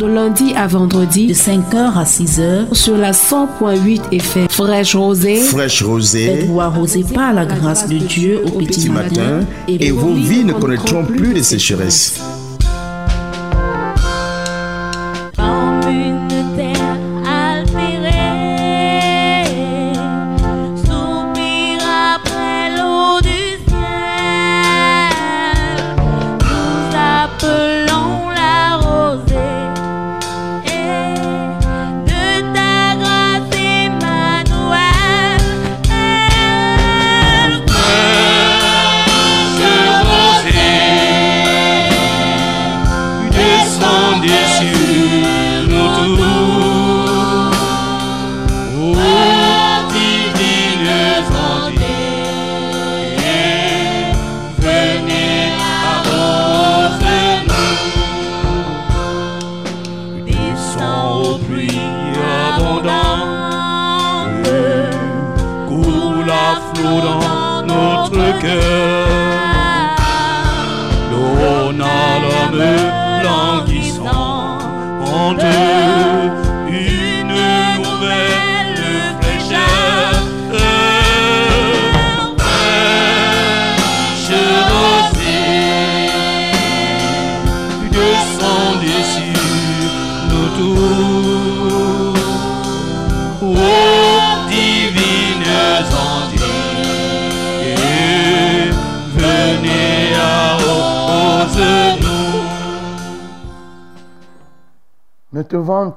De lundi à vendredi, de 5h à 6h, sur la 100.8 FM Fraîche Rosée. Fraîche Rosée. Faites-vous arroser par la grâce de Dieu au petit matin, et, vos vies ne connaîtront plus de sécheresse.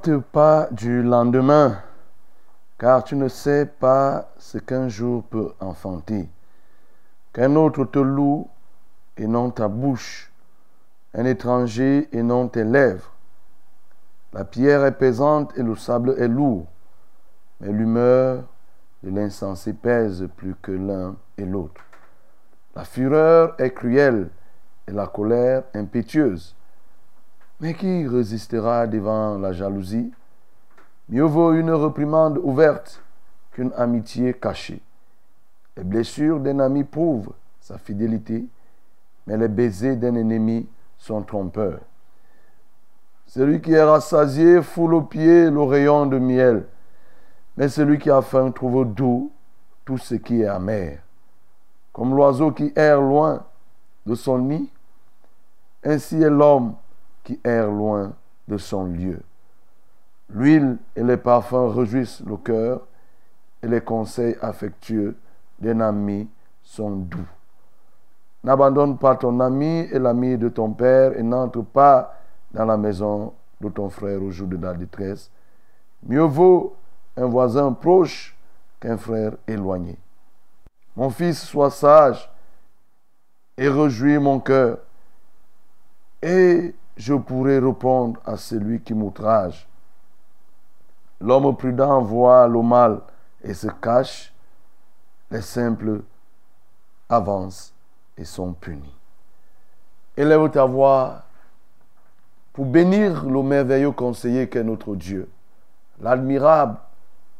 Pas du lendemain, car tu ne sais pas ce qu'un jour peut enfanter. Qu'un autre te loue et non ta bouche, un étranger et non tes lèvres. La pierre est pesante et le sable est lourd, mais l'humeur de l'insensé pèse plus que l'un et l'autre. La fureur est cruelle et la colère impétueuse. Mais qui résistera devant la jalousie? Mieux vaut une reprimande ouverte qu'une amitié cachée. Les blessures d'un ami prouvent sa fidélité, mais les baisers d'un ennemi sont trompeurs. Celui qui est rassasié foule au pied le rayon de miel, mais celui qui a faim trouve doux tout ce qui est amer. Comme l'oiseau qui erre loin de son nid, ainsi est l'homme qui erre loin de son lieu. L'huile et les parfums réjouissent le cœur et les conseils affectueux d'un ami sont doux. N'abandonne pas ton ami et l'ami de ton père et n'entre pas dans la maison de ton frère au jour de la détresse. Mieux vaut un voisin proche qu'un frère éloigné. Mon fils, sois sage et réjouis mon cœur. Et je pourrais répondre à celui qui m'outrage. L'homme prudent voit le mal et se cache. Les simples avancent et sont punis. Élève ta voix pour bénir le merveilleux conseiller qu'est notre Dieu, l'admirable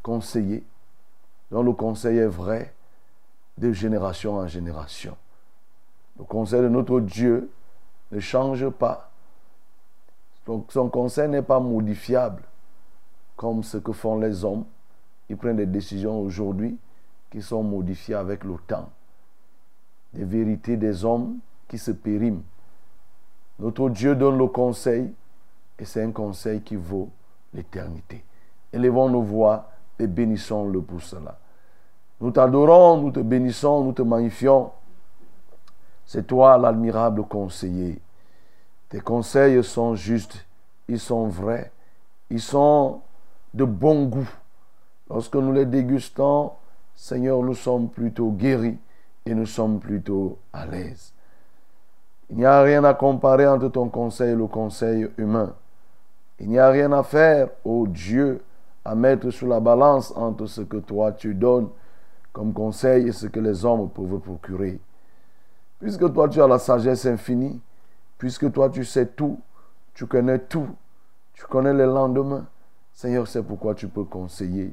conseiller, dont le conseil est vrai de génération en génération. Le conseil de notre Dieu ne change pas. Donc son conseil n'est pas modifiable comme ce que font les hommes. Ils prennent des décisions aujourd'hui qui sont modifiées avec le temps. Des vérités des hommes qui se périment. Notre Dieu donne le conseil et c'est un conseil qui vaut l'éternité. Élevons nos voix et bénissons-le pour cela. Nous t'adorons, nous te bénissons, nous te magnifions. C'est toi l'admirable conseiller. Tes conseils sont justes, ils sont vrais, ils sont de bon goût. Lorsque nous les dégustons, Seigneur, nous sommes plutôt guéris et nous sommes plutôt à l'aise. Il n'y a rien à comparer entre ton conseil et le conseil humain. Il n'y a rien à faire, ô Dieu, à mettre sur la balance entre ce que toi tu donnes comme conseil et ce que les hommes peuvent procurer. Puisque toi tu as la sagesse infinie, Puisque toi, tu sais tout, tu connais tout, tu connais les lendemains. Seigneur, c'est pourquoi tu peux conseiller.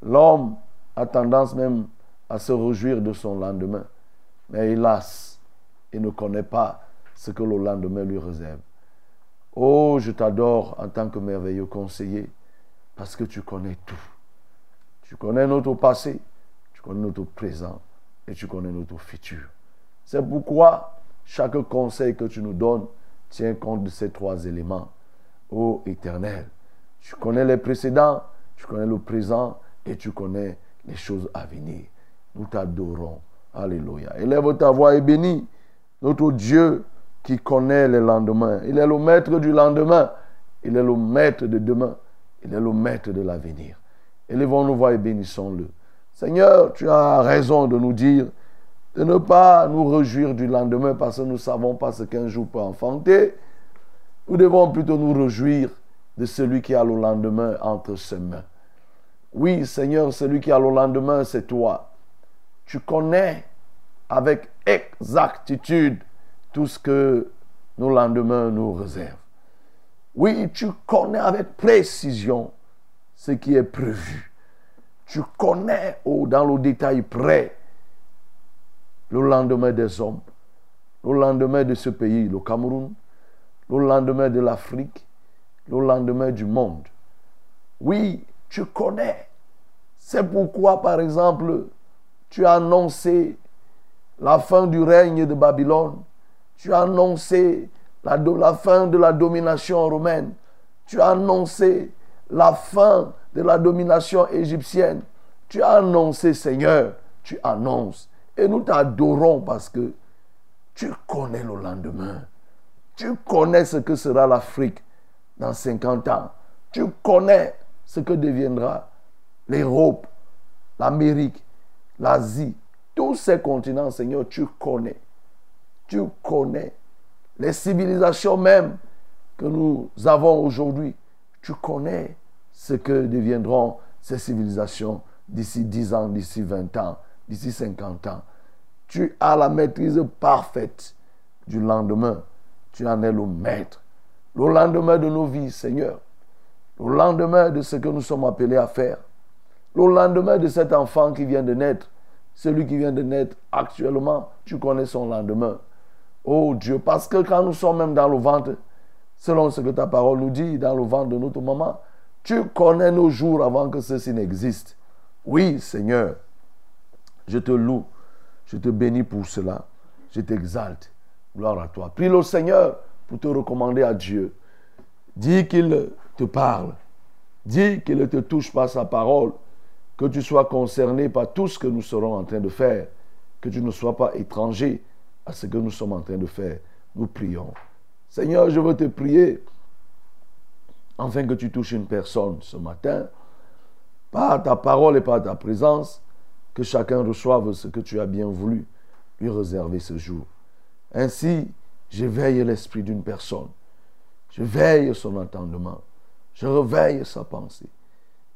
L'homme a tendance même à se réjouir de son lendemain. Mais hélas, il ne connaît pas ce que le lendemain lui réserve. Oh, je t'adore en tant que merveilleux conseiller parce que tu connais tout. Tu connais notre passé, tu connais notre présent et tu connais notre futur. C'est pourquoi chaque conseil que tu nous donnes tient compte de ces trois éléments. Ô éternel, tu connais les précédents, tu connais le présent et tu connais les choses à venir. Nous t'adorons. Alléluia. Élève ta voix et bénis notre Dieu qui connaît les lendemains. Il est le maître du lendemain. Il est le maître de demain. Il est le maître de l'avenir. Élevons nos voix et bénissons-le. Seigneur, tu as raison de nous dire de ne pas nous réjouir du lendemain parce que nous ne savons pas ce qu'un jour peut enfanter. Nous devons plutôt nous réjouir de celui qui a le lendemain entre ses mains. Oui, Seigneur, celui qui a le lendemain, c'est toi. Tu connais avec exactitude tout ce que nos lendemains nous réservent. Oui, tu connais avec précision ce qui est prévu. Tu connais oh, dans le détail près le lendemain des hommes, le lendemain de ce pays, le Cameroun, le lendemain de l'Afrique, le lendemain du monde. Oui, tu connais. C'est pourquoi, par exemple, tu as annoncé la fin du règne de Babylone. Tu as annoncé la, fin de la domination romaine. Tu as annoncé la fin de la domination égyptienne. Tu as annoncé, Seigneur, tu annonces. Et nous t'adorons parce que tu connais le lendemain. Tu connais ce que sera l'Afrique dans 50 ans. Tu connais ce que deviendra l'Europe, l'Amérique, l'Asie, tous ces continents, Seigneur, tu connais. Tu connais. Les civilisations même que nous avons aujourd'hui, tu connais ce que deviendront ces civilisations d'ici 10 ans, d'ici 20 ans, d'ici 50 ans. Tu as la maîtrise parfaite du lendemain. Tu en es le maître. Le lendemain de nos vies, Seigneur. Le lendemain de ce que nous sommes appelés à faire. Le lendemain de cet enfant qui vient de naître. Celui qui vient de naître actuellement, tu connais son lendemain. Oh Dieu, parce que quand nous sommes même dans le ventre, selon ce que ta parole nous dit, dans le ventre de notre maman, tu connais nos jours avant que ceci n'existe. Oui, Seigneur, je te loue, je te bénis pour cela, je t'exalte. Gloire à toi. Prie le Seigneur pour te recommander à Dieu. Dis qu'il te parle. Dis qu'il ne te touche pas sa parole que tu sois concerné par tout ce que nous serons en train de faire, que tu ne sois pas étranger à ce que nous sommes en train de faire. Nous prions. Seigneur, je veux te prier afin que tu touches une personne ce matin, par ta parole et par ta présence, que chacun reçoive ce que tu as bien voulu lui réserver ce jour. Ainsi, j'éveille l'esprit d'une personne. Je veille son entendement. Je réveille sa pensée.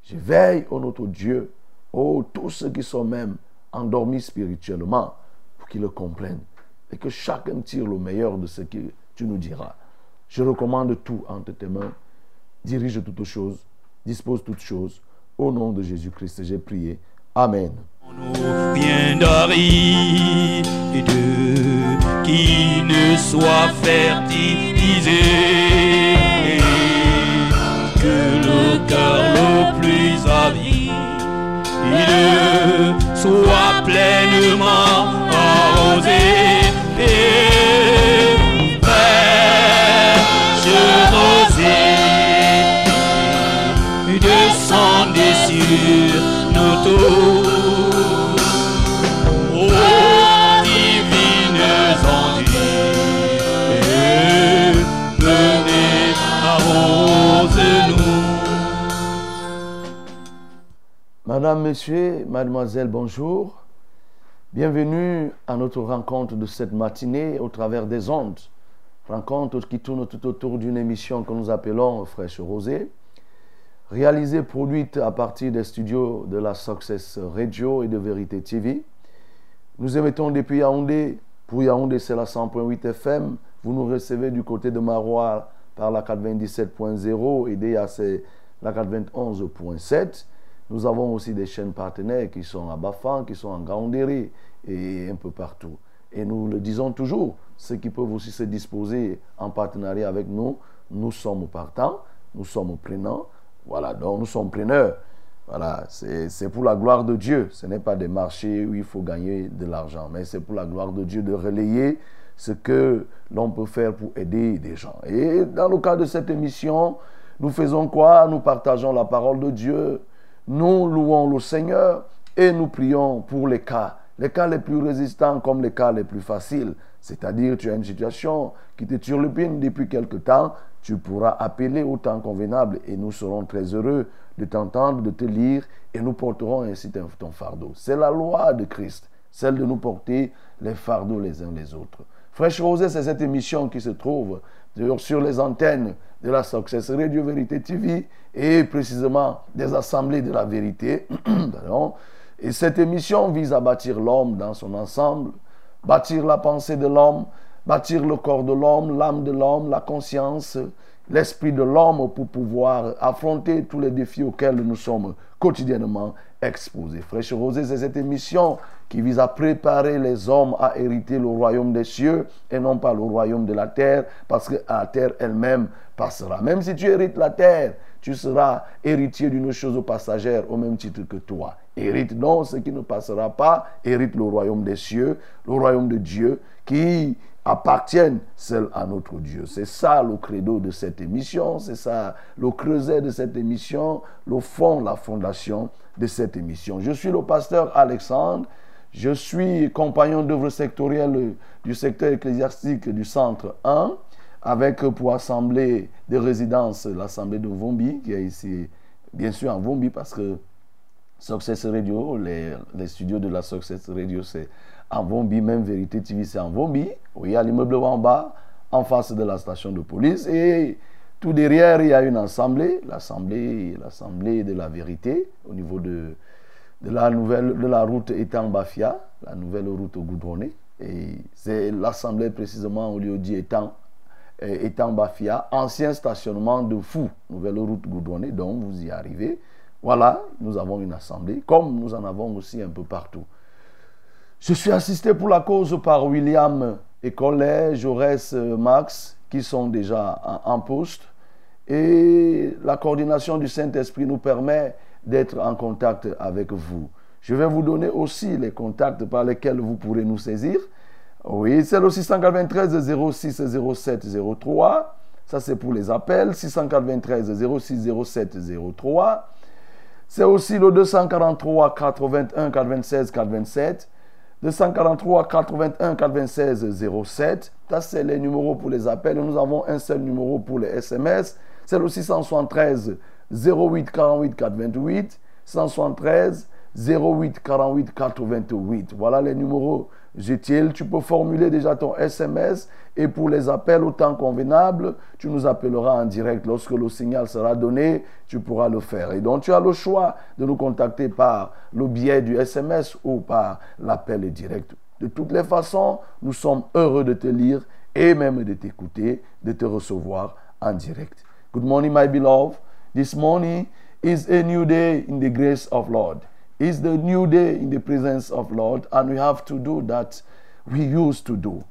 Je veille, au notre Dieu, oh, tous ceux qui sont même endormis spirituellement, pour qu'ils le comprennent. Et que chacun tire le meilleur de ce que tu nous diras. Je recommande tout entre tes mains. Dirige toutes choses. Dispose toutes choses. Au nom de Jésus-Christ, j'ai prié. Amen. Qui ne soit fertilisé que le cœur le plus avide soit pleinement Madame, Monsieur, Mademoiselle, bonjour. Bienvenue à notre rencontre de cette matinée au travers des ondes. Rencontre qui tourne tout autour d'une émission que nous appelons Fraîche Rosée, réalisée, produite à partir des studios de la Success Radio et de Vérité TV. Nous émettons depuis Yaoundé. Pour Yaoundé, c'est la 100.8 FM. Vous nous recevez du côté de Marois par la 97.0 et DAC la 91.7. Nous avons aussi des chaînes partenaires qui sont à Bafan, qui sont en Gaoundéré et un peu partout. Et nous le disons toujours, ceux qui peuvent aussi se disposer en partenariat avec nous nous sommes partants, nous sommes prenants. Voilà, donc nous sommes preneurs. Voilà, c'est pour la gloire de Dieu. Ce n'est pas des marchés où il faut gagner de l'argent, mais c'est pour la gloire de Dieu de relayer ce que l'on peut faire pour aider des gens. Et dans le cas de cette émission, nous faisons quoi? Nous partageons la parole de Dieu, nous louons le Seigneur et nous prions pour les cas, les cas les plus résistants comme les cas les plus faciles. C'est-à-dire, tu as une situation qui te turlupine depuis quelque temps, tu pourras appeler au temps convenable et nous serons très heureux de t'entendre, de te lire et nous porterons ainsi ton fardeau. C'est la loi de Christ, celle de nous porter les fardeaux les uns les autres. Fraîche Rosée, c'est cette émission qui se trouve sur les antennes de la Success Radio Vérité TV et précisément des assemblées de la vérité. et cette émission vise à bâtir l'homme dans son ensemble, bâtir la pensée de l'homme, bâtir le corps de l'homme, l'âme de l'homme, la conscience, l'esprit de l'homme pour pouvoir affronter tous les défis auxquels nous sommes quotidiennement exposés. Fraîche Rosée, c'est cette émission qui vise à préparer les hommes à hériter le royaume des cieux et non pas le royaume de la terre, parce que la terre elle-même Même si tu hérites la terre, tu seras héritier d'une chose passagère au même titre que toi. Hérite donc ce qui ne passera pas, hérite le royaume des cieux, le royaume de Dieu, qui appartiennent seul à notre Dieu. C'est ça le credo de cette émission, c'est ça le creuset de cette émission, le fond, la fondation de cette émission. Je suis le pasteur Alexandre je suis compagnon d'œuvre sectorielle du secteur ecclésiastique du centre 1, avec pour assemblée de résidences l'assemblée de Vombi, qui est ici, bien sûr en Vombi, parce que Success Radio, les, studios de la Success Radio, c'est en Vombi, même Vérité TV, c'est en Vombi. Oui, à l'immeuble en bas, en face de la station de police. Et tout derrière, il y a une assemblée, l'assemblée, l'assemblée de la vérité, au niveau de, de la nouvelle de la route Étang-Bafia, la nouvelle route goudronnée. Et c'est l'assemblée précisément au lieu dit Étang, Étang Bafia, ancien stationnement de Fou, nouvelle route goudronnée, donc vous y arrivez. Voilà, nous avons une assemblée, comme nous en avons aussi un peu partout. Je suis assisté pour la cause par William et collège Jaurès Max, qui sont déjà en poste. Et la coordination du Saint-Esprit nous permet d'être en contact avec vous. Je vais vous donner aussi les contacts par lesquels vous pourrez nous saisir. Oui, c'est le 693 06 07 03. Ça, c'est pour les appels. 693 06 07 03. C'est aussi le 243 81 96 47. 243 81 96 07. Ça, c'est les numéros pour les appels. Nous avons un seul numéro pour les SMS. C'est le 673 08 48 428, 173 08 48 428. Voilà les numéros Tu peux formuler déjà ton SMS et pour les appels au temps convenable, tu nous appelleras en direct. Lorsque le signal sera donné, tu pourras le faire. Et donc tu as le choix de nous contacter par le biais du SMS ou par l'appel direct. De toutes les façons, nous sommes heureux de te lire et même de t'écouter, de te recevoir en direct. Good morning, my beloved. This morning is a new day in the grace of Lord. It's the new day in the presence of Lord, and we have to do that we used to do.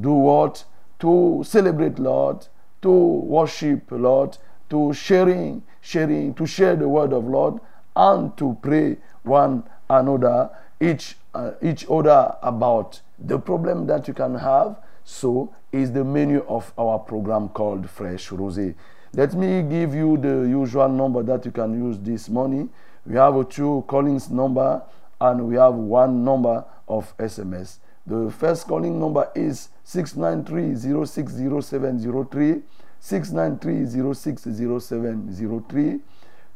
Do what? To celebrate Lord, to worship Lord, to sharing, sharing, to share the word of Lord, and to pray one another, each uh, each other about the problem that you can have. So is the menu of our program called Fresh Rosé. Let me give you the usual number that you can use this morning. We have two callings number and we have one number of SMS. The first calling number is 693-060703, 693-060703,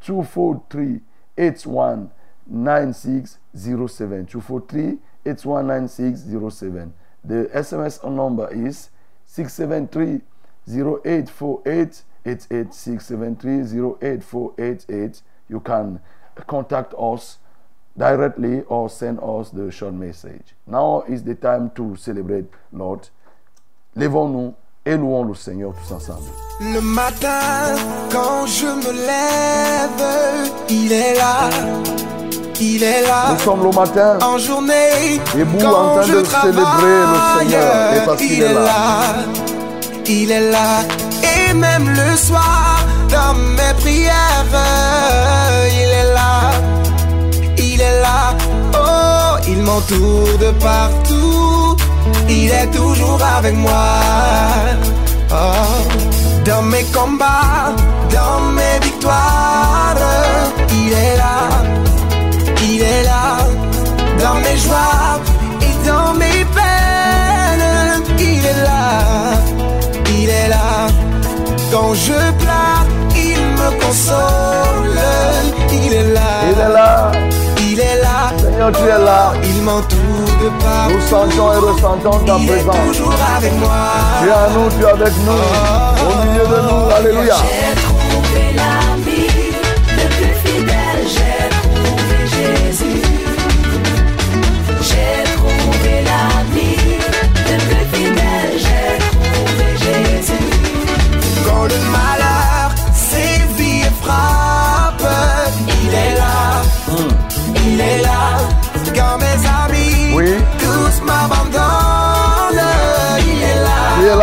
243-819607, 243-819607. The SMS number is 673-0848 886730888. You can contact us directly or send us the short message. Now is the time to celebrate, Lord. Lèvons-nous et louons le Seigneur tous ensemble. Le matin, quand je me lève, il est là. Il est là. Nous sommes le matin. En journée. Debout en train de célébrer le Seigneur. Et parce qu'il est, est là. Il est là. Et même le soir, dans mes prières, il est là, il est là. Oh, il m'entoure de partout, il est toujours avec moi. Oh, dans mes combats, dans mes victoires, il est là, il est là. Dans mes joies et dans mes peines, il est là, il est là. Quand je pleure, il me console, il est là, Il est là. il est là. Seigneur, tu es là. Il m'entoure de partout. Nous sentons et ressentons ta Il est présence. toujours avec moi. Tu es à nous, tu es avec nous. Au milieu de nous. Alléluia.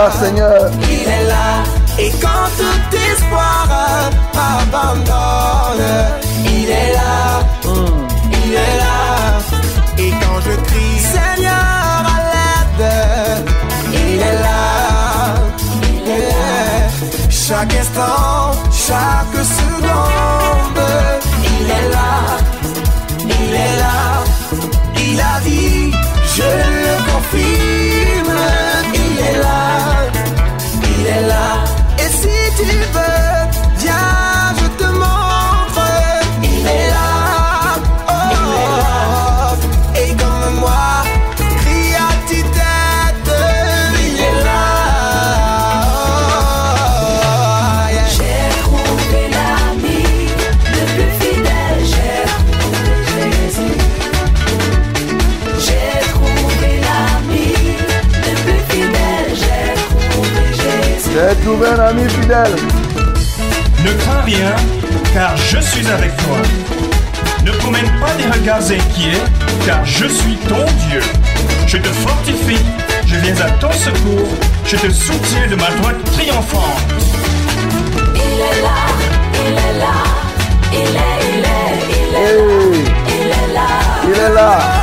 Là. Seigneur. Il est là et quand tout espoir m'abandonne, il est là, il est là. Et quand je crie, Seigneur à l'aide, il est là, il est là. Chaque instant, chaque seconde, il est là, il est là. Il a dit, je le confirme, il est là, il fidèle. Ne crains rien, car je suis avec toi. Ne promène pas des regards inquiets, car je suis ton Dieu. Je te fortifie, je viens à ton secours, je te soutiens de ma droite triomphante. Il est là, il est là, il est, il est, il est, Hey, il est là, il est là.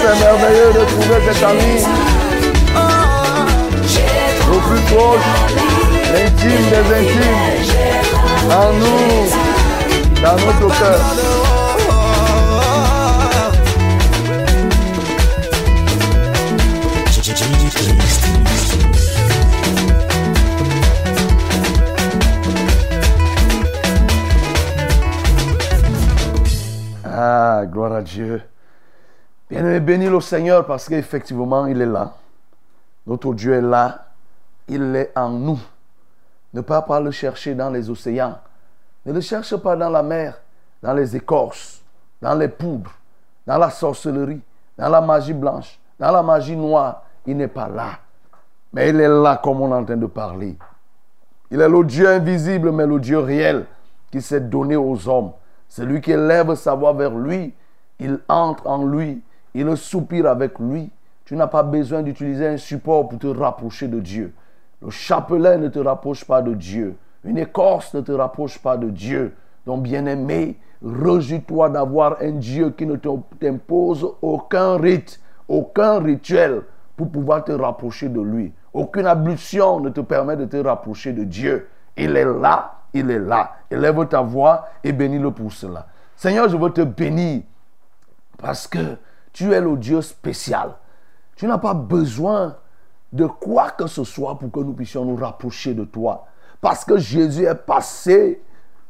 c'est merveilleux de trouver cet ami au plus proche, l'intime des intimes, en nous, dans notre cœur. Ah, gloire à Dieu. Bien-aimé, bénis le Seigneur parce qu'effectivement, il est là. Notre Dieu est là. Il est en nous. Ne pas pas le chercher dans les océans. Ne le cherche pas dans la mer, dans les écorces, dans les poudres, dans la sorcellerie, dans la magie blanche, dans la magie noire. Il n'est pas là. Mais il est là comme on est en train de parler. Il est le Dieu invisible, mais le Dieu réel qui s'est donné aux hommes. Celui qui élève sa voix vers lui, il entre en lui, il soupire avec lui. Tu n'as pas besoin d'utiliser un support pour te rapprocher de Dieu. Le chapelet ne te rapproche pas de Dieu. Une écorce ne te rapproche pas de Dieu. Donc, bien-aimé, rejouis-toi d'avoir un Dieu qui ne t'impose aucun rite, aucun rituel pour pouvoir te rapprocher de lui. Aucune ablution ne te permet de te rapprocher de Dieu. Il est là, il est là. Élève ta voix et bénis-le pour cela. Seigneur, je veux te bénir parce que tu es le Dieu spécial. Tu n'as pas besoin de quoi que ce soit pour que nous puissions nous rapprocher de toi. Parce que Jésus est passé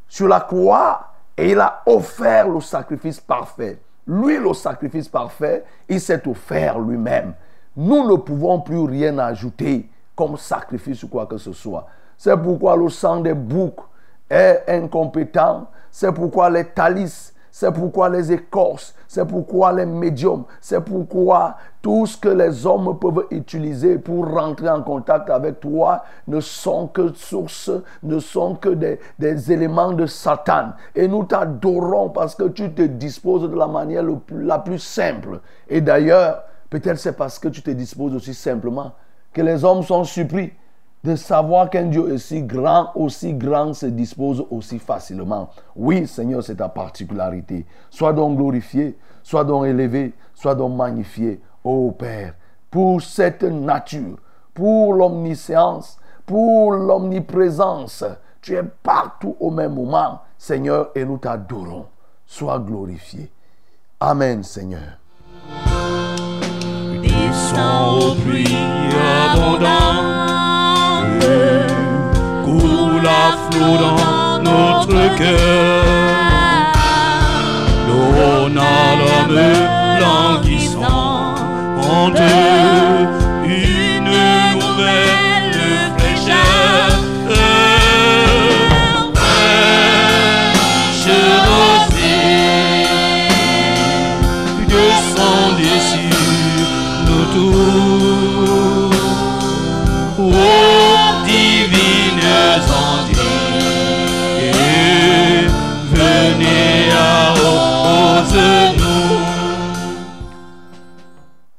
sur la croix Et il a offert le sacrifice parfait. Lui, le sacrifice parfait, il s'est offert lui-même. Nous ne pouvons plus rien ajouter comme sacrifice ou quoi que ce soit. C'est pourquoi le sang des boucs est incompétent. C'est pourquoi les talis, c'est pourquoi les écorces, c'est pourquoi les médiums, c'est pourquoi tout ce que les hommes peuvent utiliser pour rentrer en contact avec toi ne sont que sources, ne sont que des, des éléments de Satan. Et nous t'adorons parce que tu te disposes de la manière la plus simple. Et d'ailleurs, peut-être c'est parce que tu te disposes aussi simplement que les hommes sont surpris de savoir qu'un Dieu aussi grand, aussi grand se dispose aussi facilement. Oui, Seigneur, c'est ta particularité. Sois donc glorifié, sois donc élevé, sois donc magnifié, ô Père, pour cette nature, pour l'omniscience, pour l'omniprésence. Tu es partout au même moment, Seigneur, et nous t'adorons. Sois glorifié. Amen, Seigneur. Flot dans notre cœur. Donne à l'homme languissante une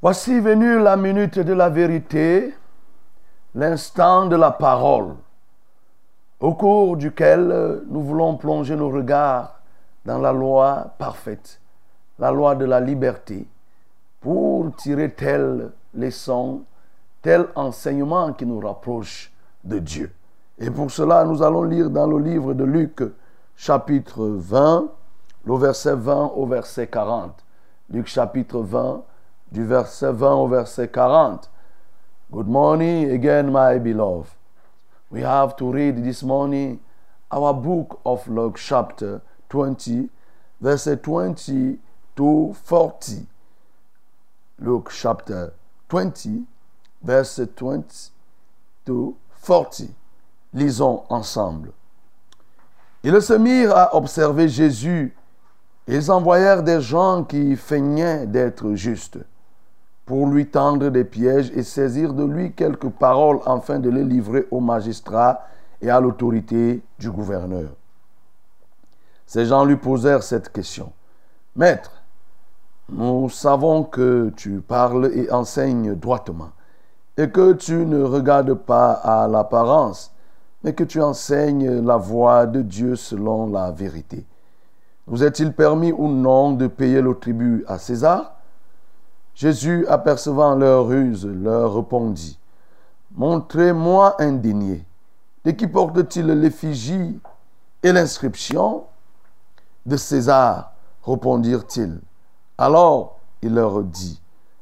Voici venue la minute de la vérité, l'instant de la parole, au cours duquel nous voulons plonger nos regards dans la loi parfaite, la loi de la liberté, pour tirer telle leçon, tel enseignement qui nous rapproche de Dieu. Et pour cela, nous allons lire dans le livre de Luc, chapitre 20, le verset 20 au verset 40. Luc chapitre 20, du verset 20 au verset 40. Good morning again, my beloved. We have to read this morning our book of Luke, chapter 20, verset 20 to 40. Luke, chapter 20, verset 20 to 40. Lisons ensemble. Ils se mirent à observer Jésus. Ils envoyèrent des gens qui feignaient d'être justes pour lui tendre des pièges et saisir de lui quelques paroles afin de les livrer aux magistrats et à l'autorité du gouverneur. Ces gens lui posèrent cette question. Maître, nous savons que tu parles et enseignes droitement et que tu ne regardes pas à l'apparence, mais que tu enseignes la voie de Dieu selon la vérité. Vous est-il permis ou non de payer le tribut à César? Jésus, apercevant leur ruse, leur répondit, Montrez-moi un denier. De qui porte-t-il l'effigie et l'inscription? De César, répondirent-ils. Alors il leur dit,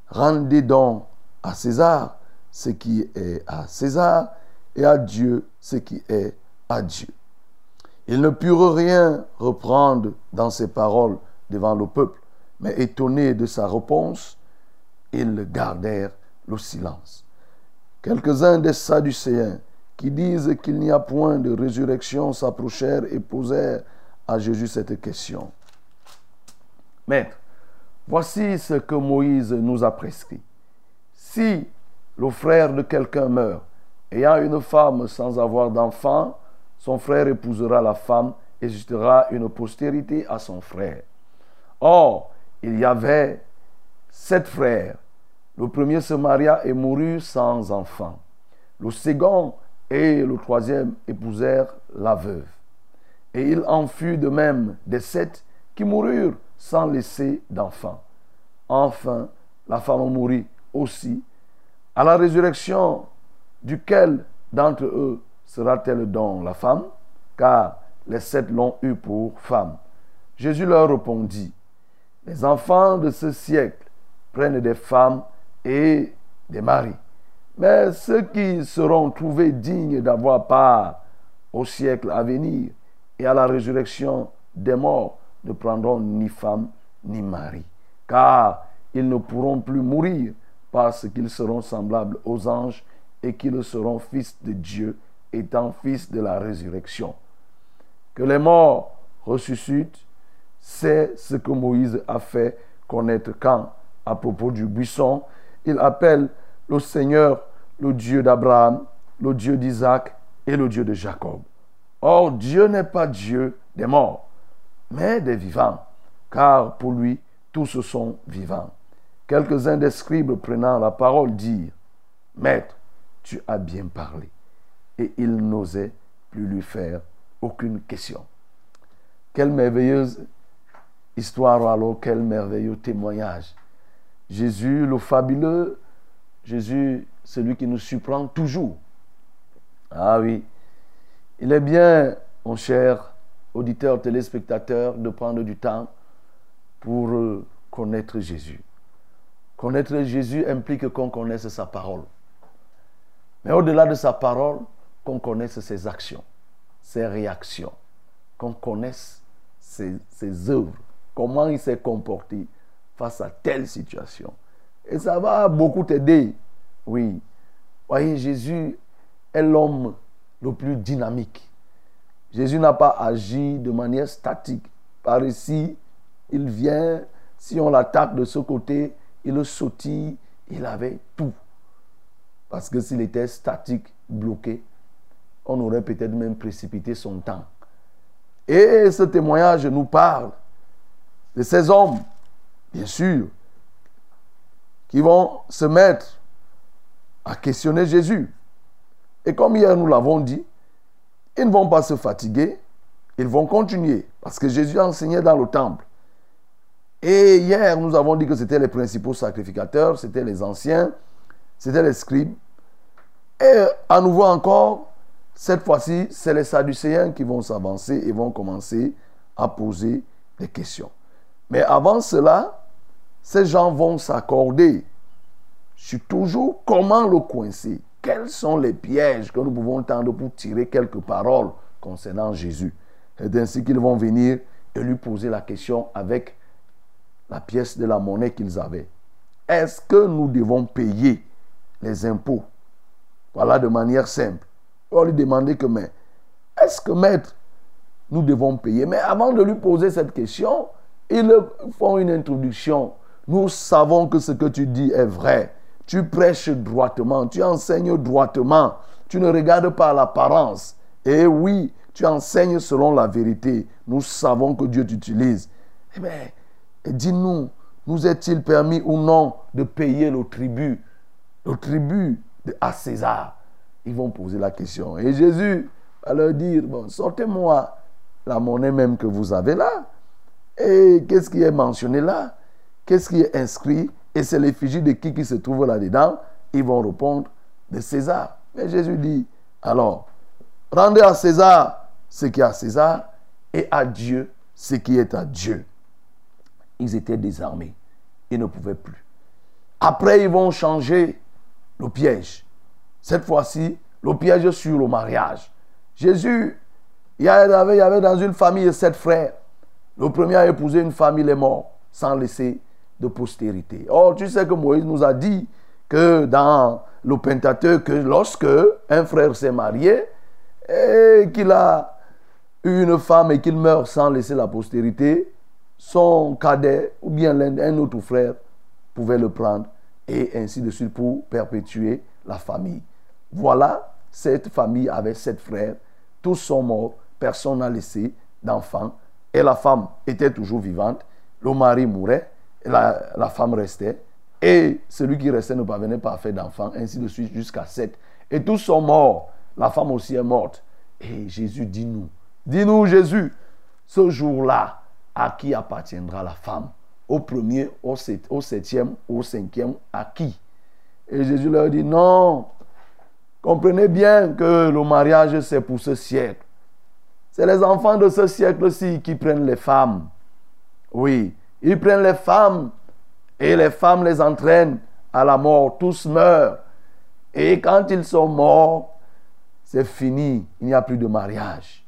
Rendez donc à César ce qui est à César et à Dieu ce qui est à Dieu. Ils ne purent rien reprendre dans ses paroles devant le peuple, mais étonnés de sa réponse, ils gardèrent le silence. Quelques-uns des Sadducéens qui disent qu'il n'y a point de résurrection s'approchèrent et posèrent à Jésus cette question. Maître, voici ce que Moïse nous a prescrit. Si le frère de quelqu'un meurt, ayant une femme sans avoir d'enfant, son frère épousera la femme et suscitera une postérité à son frère. Or, il y avait sept frères. Le premier se maria et mourut sans enfant. Le second et le troisième épousèrent la veuve. Et il en fut de même des sept qui moururent sans laisser d'enfant. Enfin, la femme mourut aussi. À la résurrection, duquel d'entre eux sera-t-elle donc la femme? Car les sept l'ont eu pour femme. Jésus leur répondit, les enfants de ce siècle prennent des femmes et des maris. Mais ceux qui seront trouvés dignes d'avoir part au siècle à venir et à la résurrection des morts ne prendront ni femme ni mari, car ils ne pourront plus mourir parce qu'ils seront semblables aux anges et qu'ils seront fils de Dieu, étant fils de la résurrection. Que les morts ressuscitent, c'est ce que Moïse a fait connaître quand, à propos du buisson, il appelle le Seigneur le Dieu d'Abraham, le Dieu d'Isaac et le Dieu de Jacob. Or, Dieu n'est pas Dieu des morts, mais des vivants, car pour lui, tous sont vivants. Quelques-uns des scribes prenant la parole dirent, Maître, tu as bien parlé. Et ils n'osaient plus lui faire aucune question. Quelle merveilleuse histoire alors, quel merveilleux témoignage. Jésus, le fabuleux, Jésus, celui qui nous surprend toujours. Ah oui, il est bien, mon cher auditeur, téléspectateur, de prendre du temps pour euh, connaître Jésus. Connaître Jésus implique qu'on connaisse sa parole. Mais au-delà de sa parole, qu'on connaisse ses actions, ses réactions, qu'on connaisse ses, ses œuvres, comment il s'est comporté face à telle situation. Et ça va beaucoup t'aider. Oui. Voyez, Jésus est l'homme le plus dynamique. Jésus n'a pas agi de manière statique. Par ici, il vient, si on l'attaque de ce côté, il le sautille, il avait tout. Parce que s'il était statique, bloqué, on aurait peut-être même précipité son temps. Et ce témoignage nous parle de ces hommes, bien sûr, qui vont se mettre à questionner Jésus. Et comme hier nous l'avons dit, ils ne vont pas se fatiguer, ils vont continuer. Parce que Jésus enseignait dans le temple. Et hier, nous avons dit que c'était les principaux sacrificateurs, c'était les anciens, c'était les scribes. Et à nouveau encore, cette fois-ci, c'est les Sadducéens qui vont s'avancer et vont commencer à poser des questions. Mais avant cela, ces gens vont s'accorder sur toujours comment le coincer. Quels sont les pièges que nous pouvons tendre pour tirer quelques paroles concernant Jésus C'est ainsi qu'ils vont venir et lui poser la question avec la pièce de la monnaie qu'ils avaient. Est-ce que nous devons payer les impôts? Voilà de manière simple. On lui demander que, mais, est-ce que, maître, nous devons payer? Mais avant de lui poser cette question, ils font une introduction. Nous savons que ce que tu dis est vrai. Tu prêches droitement, tu enseignes droitement. Tu ne regardes pas l'apparence. Et oui, tu enseignes selon la vérité. Nous savons que Dieu t'utilise. Eh bien, dis-nous, nous est-il permis ou non de payer le tribut, le tribut à César? Ils vont poser la question. Et Jésus va leur dire, bon, sortez-moi la monnaie même que vous avez là. Et qu'est-ce qui est mentionné là? Qu'est-ce qui est inscrit? Et c'est l'effigie de qui qui se trouve là-dedans? Ils vont répondre de César. Mais Jésus dit, alors, rendez à César ce qui est à César et à Dieu ce qui est à Dieu ils étaient désarmés. Ils ne pouvaient plus. Après, ils vont changer le piège. Cette fois-ci, le piège sur le mariage. Jésus, il y avait, dans une famille sept frères. Le premier a épousé une femme, il est mort, sans laisser de postérité. Or, tu sais que Moïse nous a dit que dans le Pentateuque, que lorsque un frère s'est marié et qu'il a eu une femme et qu'il meurt sans laisser la postérité, son cadet ou bien un autre frère pouvait le prendre et ainsi de suite pour perpétuer la famille. Voilà, cette famille avait sept frères, tous sont morts, personne n'a laissé d'enfants et la femme était toujours vivante, le mari mourait, la, femme restait et celui qui restait ne parvenait pas à faire d'enfants, ainsi de suite jusqu'à sept. Et tous sont morts, la femme aussi est morte. Et Jésus dit nous, dis-nous Jésus, ce jour-là, à qui appartiendra la femme? Au premier, au, septième, au cinquième, à qui? Et Jésus leur dit, non, comprenez bien que le mariage, c'est pour ce siècle. C'est les enfants de ce siècle-ci qui prennent les femmes. Oui, ils prennent les femmes et les femmes les entraînent à la mort. Tous meurent. Et quand ils sont morts, c'est fini. Il n'y a plus de mariage.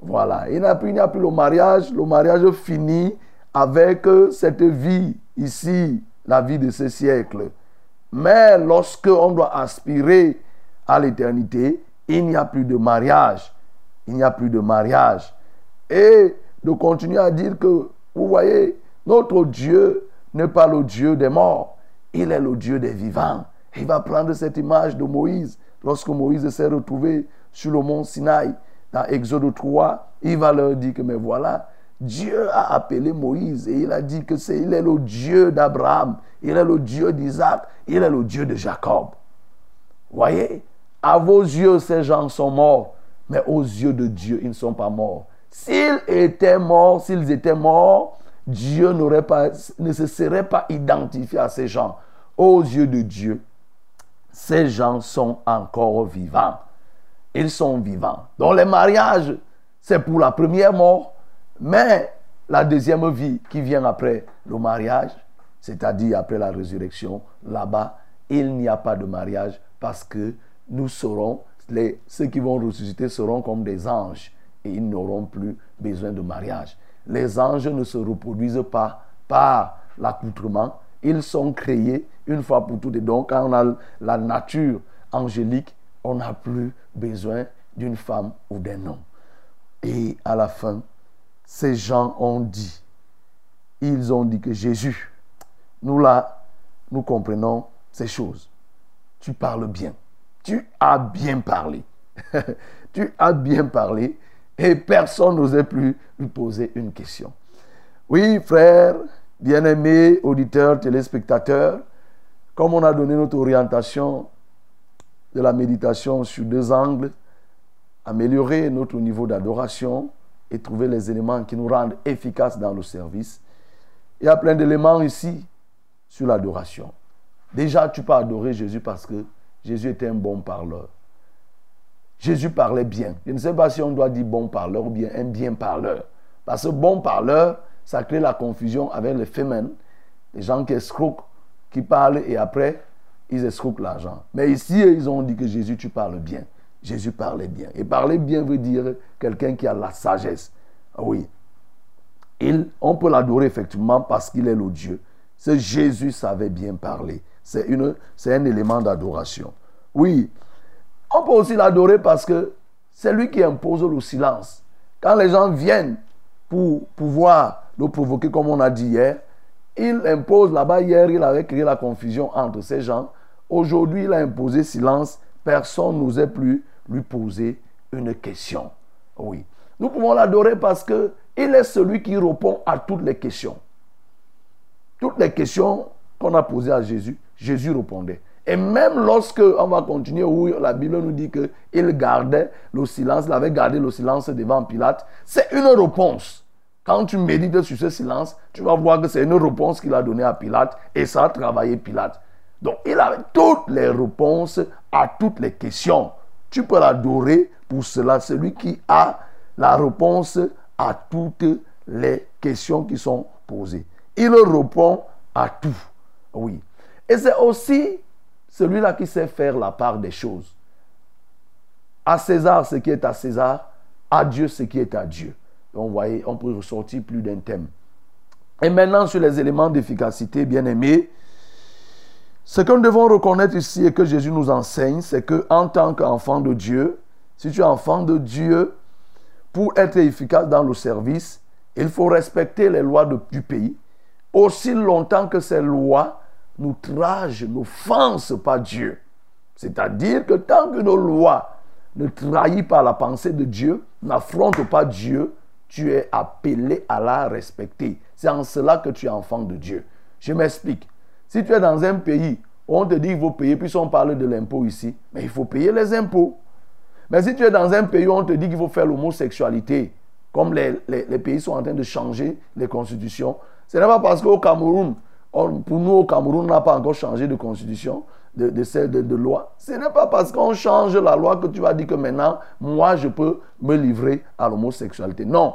Voilà, il n'y a, plus- le mariage. Le mariage finit avec cette vie ici, la vie de ce siècle. Mais lorsque on doit aspirer à l'éternité, il n'y a plus de mariage. Il n'y a plus de mariage. Et de continuer à dire que, vous voyez, notre Dieu n'est pas le Dieu des morts, il est le Dieu des vivants. Il va prendre cette image de Moïse. Lorsque Moïse s'est retrouvé sur le mont Sinaï, dans Exode 3, il va leur dire que, mais voilà, Dieu a appelé Moïse et il a dit que c'est, il est le Dieu d'Abraham, il est le Dieu d'Isaac, il est le Dieu de Jacob. Voyez, à vos yeux, ces gens sont morts, mais aux yeux de Dieu, ils ne sont pas morts. S'ils étaient morts, s'ils étaient morts, Dieu pas, ne se serait pas identifié à ces gens. Aux yeux de Dieu, ces gens sont encore vivants. Ils sont vivants. Donc les mariages, c'est pour la première mort, mais la deuxième vie qui vient après le mariage, c'est-à-dire après la résurrection, là-bas, il n'y a pas de mariage parce que nous serons, les, ceux qui vont ressusciter seront comme des anges et ils n'auront plus besoin de mariage. Les anges ne se reproduisent pas par l'accoutrement, ils sont créés une fois pour toutes. Et donc, quand on a la nature angélique, on n'a plus besoin d'une femme ou d'un homme. Et à la fin, ces gens ont dit, ils ont dit que Jésus, nous là, nous comprenons ces choses. Tu parles bien. Tu as bien parlé. tu as bien parlé et personne n'osait plus lui poser une question. Oui, frères, bien-aimés, auditeurs, téléspectateurs, comme on a donné notre orientation de la méditation sur deux angles, améliorer notre niveau d'adoration et trouver les éléments qui nous rendent efficaces dans le service. Il y a plein d'éléments ici sur l'adoration. Déjà, tu peux adorer Jésus parce que Jésus était un bon parleur. Jésus parlait bien. Je ne sais pas si on doit dire bon parleur ou bien un bien parleur. Parce que bon parleur, ça crée la confusion avec les féminin, les gens qui escroquent, qui parlent et après, ils escroquent l'argent. Mais ici, ils ont dit que Jésus, tu parles bien. Jésus parlait bien. Et parler bien veut dire quelqu'un qui a la sagesse. Ah Oui. Il, on peut l'adorer effectivement parce qu'il est le Dieu. Ce Jésus savait bien parler. C'est c'est un élément d'adoration. Oui. On peut aussi l'adorer parce que c'est lui qui impose le silence. Quand les gens viennent pour pouvoir le provoquer, comme on a dit hier, il impose là-bas. Hier, il avait créé la confusion entre ces gens. Aujourd'hui, il a imposé silence. Personne n'osait plus lui poser une question. Oui. Nous pouvons l'adorer parce que il est celui qui répond à toutes les questions. Toutes les questions qu'on a posées à Jésus, Jésus répondait. Et même lorsque, on va continuer, où la Bible nous dit qu'il gardait le silence, il avait gardé le silence devant Pilate, c'est une réponse. Quand tu médites sur ce silence, tu vas voir que c'est une réponse qu'il a donnée à Pilate et ça a travaillé Pilate. Donc il avait toutes les réponses à toutes les questions. Tu peux l'adorer pour cela, celui qui a la réponse à toutes les questions qui sont posées. Il répond à tout. Oui. Et c'est aussi celui-là qui sait faire la part des choses. À César ce qui est à César, à Dieu ce qui est à Dieu. Donc, vous voyez, on peut ressortir plus d'un thème. Et maintenant, sur les éléments d'efficacité, bien aimés, ce que nous devons reconnaître ici et que Jésus nous enseigne, c'est que en tant qu'enfant de Dieu, si tu es enfant de Dieu, pour être efficace dans le service, il faut respecter les lois du pays, aussi longtemps que ces lois n'outragent, n'offensent pas Dieu. C'est-à-dire que tant que nos lois ne trahissent pas la pensée de Dieu, n'affrontent pas Dieu, tu es appelé à la respecter. C'est en cela que tu es enfant de Dieu. Je m'explique. Si tu es dans un pays où on te dit qu'il faut payer, puis on parle de l'impôt ici, mais il faut payer les impôts. Mais si tu es dans un pays où on te dit qu'il faut faire l'homosexualité, comme les- les pays sont en train de changer les constitutions, ce n'est pas parce qu'au Cameroun, pour nous au Cameroun, on n'a pas encore changé de constitution, de, de, de, loi. Ce n'est pas parce qu'on change la loi que tu vas dire que maintenant, moi, je peux me livrer à l'homosexualité. Non.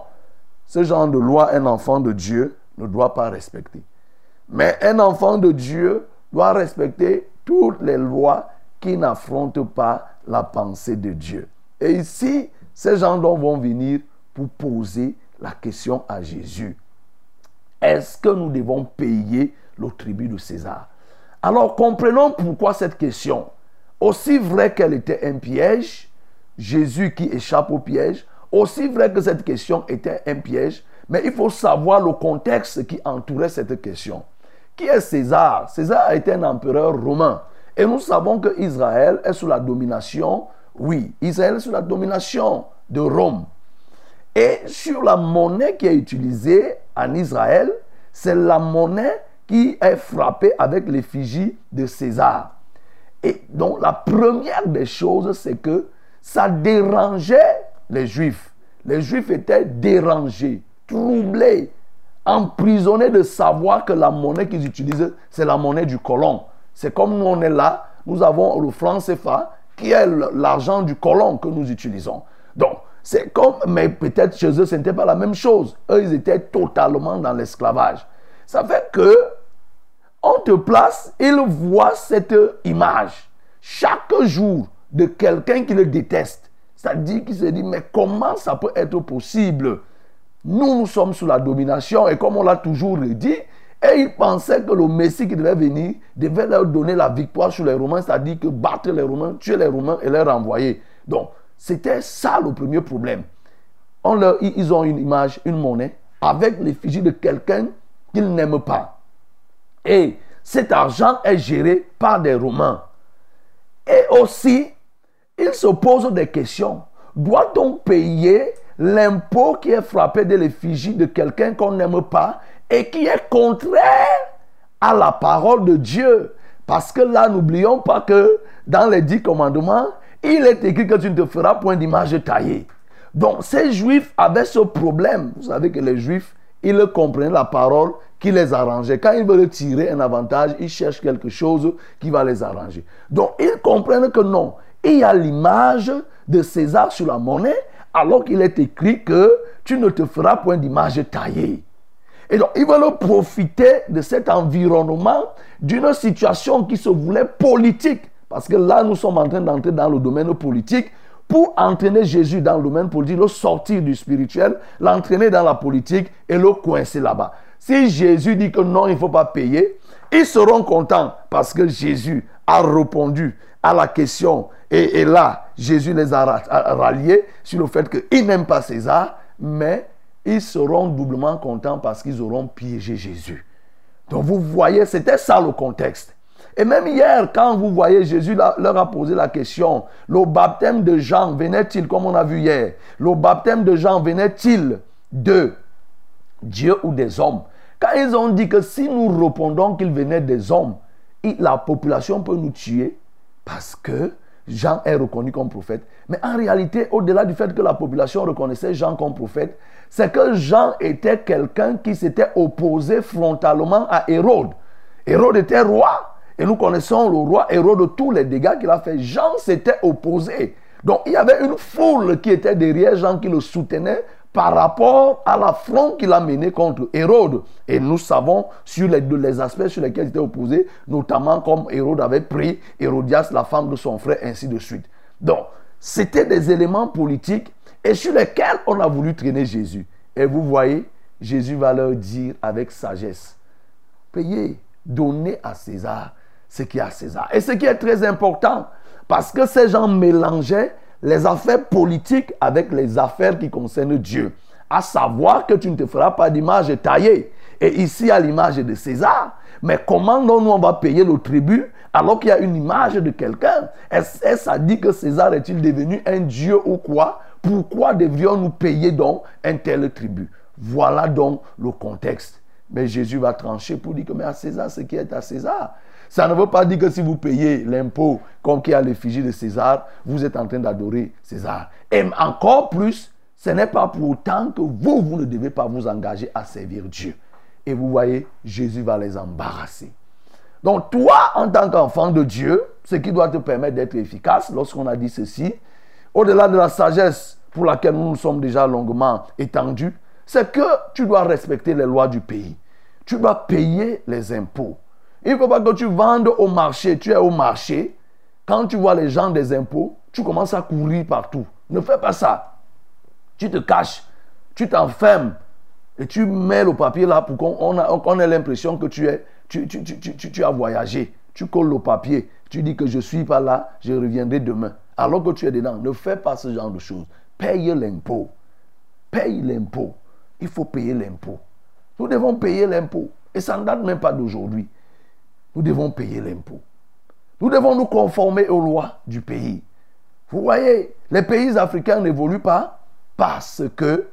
Ce genre de loi, un enfant de Dieu ne doit pas respecter. Mais un enfant de Dieu doit respecter toutes les lois qui n'affrontent pas la pensée de Dieu. Et ici, ces gens vont venir pour poser la question à Jésus. Est-ce que nous devons payer le tribut de César Alors comprenons pourquoi cette question. Aussi vrai qu'elle était un piège, Jésus qui échappe au piège, aussi vrai que cette question était un piège, mais il faut savoir le contexte qui entourait cette question. Qui est César? César a été un empereur romain. Et nous savons que Israël est sous la domination, oui, Israël est sous la domination de Rome. Et sur la monnaie qui est utilisée en Israël, c'est la monnaie qui est frappée avec l'effigie de César. Et donc la première des choses, c'est que ça dérangeait les Juifs. Les Juifs étaient dérangés, troublés, emprisonnés de savoir que la monnaie qu'ils utilisent, c'est la monnaie du colon. C'est comme nous, on est là, nous avons le franc CFA, qui est l'argent du colon que nous utilisons. Donc, c'est comme, mais peut-être chez eux, ce n'était pas la même chose. Eux, ils étaient totalement dans l'esclavage. Ça fait que, on te place, ils voient cette image chaque jour de quelqu'un qui le déteste. C'est-à-dire qu'il se dit, mais comment ça peut être possible? Nous, nous sommes sous la domination et comme on l'a toujours dit, et ils pensaient que le Messie qui devait venir devait leur donner la victoire sur les Romains, c'est-à-dire que battre les Romains, tuer les Romains et les renvoyer. Donc, c'était ça le premier problème. On leur, ils ont une image, une monnaie, avec l'effigie de quelqu'un qu'ils n'aiment pas. Et cet argent est géré par des Romains. Et aussi, ils se posent des questions. Doit-on payer l'impôt qui est frappé de l'effigie de quelqu'un qu'on n'aime pas et qui est contraire à la parole de Dieu? Parce que là, n'oublions pas que dans les dix commandements, il est écrit que tu ne te feras point d'image taillée. Donc, ces juifs avaient ce problème. Vous savez que les juifs, ils comprenaient la parole qui les arrangeait. Quand ils veulent tirer un avantage, ils cherchent quelque chose qui va les arranger. Donc, ils comprennent que non, il y a l'image de César sur la monnaie, alors qu'il est écrit que tu ne te feras point d'image taillée. Et donc, ils veulent profiter de cet environnement, d'une situation qui se voulait politique. Parce que là, nous sommes en train d'entrer dans le domaine politique pour entraîner Jésus dans le domaine politique, le sortir du spirituel, l'entraîner dans la politique et le coincer là-bas. Si Jésus dit que non, il ne faut pas payer, ils seront contents parce que Jésus a répondu à la question. Et, là, Jésus les a ralliés sur le fait qu'ils n'aiment pas César, mais ils seront doublement contents parce qu'ils auront piégé Jésus. Donc vous voyez, c'était ça le contexte. Et même hier, quand vous voyez, Jésus leur a posé la question, le baptême de Jean venait-il, comme on a vu hier, le baptême de Jean venait-il de Dieu ou des hommes? Quand ils ont dit que si nous répondons qu'il venait des hommes, la population peut nous tuer parce que Jean est reconnu comme prophète. Mais en réalité, au-delà du fait que la population reconnaissait Jean comme prophète, c'est que Jean était quelqu'un qui s'était opposé frontalement à Hérode. Hérode était roi. Et nous connaissons le roi Hérode de tous les dégâts qu'il a fait. Jean s'était opposé. Donc il y avait une foule qui était derrière Jean qui le soutenait par rapport à l'affront qu'il a mené contre Hérode. Et nous savons sur les, les aspects sur lesquels il était opposé, notamment comme Hérode avait pris Hérodias, la femme de son frère, ainsi de suite. Donc, c'était des éléments politiques et sur lesquels on a voulu traîner Jésus. Et vous voyez, Jésus va leur dire avec sagesse, payez, donnez à César ce qui est à César. Et ce qui est très important, parce que ces gens mélangeaient les affaires politiques avec les affaires qui concernent Dieu. À savoir que tu ne te feras pas d'image taillée. Et ici, à l'image de César. Mais comment nous, on va payer le tribut alors qu'il y a une image de quelqu'un? Est-ce ça dit que César est-il devenu un dieu ou quoi? Pourquoi devrions-nous payer donc un tel tribut? Voilà donc le contexte. Mais Jésus va trancher pour dire que mais à César, ce qui est à César. Ça ne veut pas dire que si vous payez l'impôt comme qui a l'effigie de César, vous êtes en train d'adorer César. Et encore plus, ce n'est pas pour autant que vous, vous ne devez pas vous engager à servir Dieu. Et vous voyez, Jésus va les embarrasser. Donc toi, en tant qu'enfant de Dieu, ce qui doit te permettre d'être efficace, lorsqu'on a dit ceci, au-delà de la sagesse pour laquelle nous nous sommes déjà longuement étendus, c'est que tu dois respecter les lois du pays. Tu dois payer les impôts. Il ne faut pas que tu vendes au marché. Tu es au marché. Quand tu vois les gens des impôts, tu commences à courir partout. Ne fais pas ça. Tu te caches tu t'enfermes et tu mets le papier là pour qu'on ait l'impression que tu, es, tu, tu, tu, tu- as voyagé. Tu colles le papier. Tu dis que je suis pas là, je reviendrai demain. Alors que tu es dedans. Ne fais pas ce genre de choses. Paye l'impôt. Paye l'impôt. Il faut payer l'impôt. Nous devons payer l'impôt. Et ça ne date même pas d'aujourd'hui. Nous devons payer l'impôt. Nous devons nous conformer aux lois du pays. Vous voyez, les pays africains n'évoluent pas parce que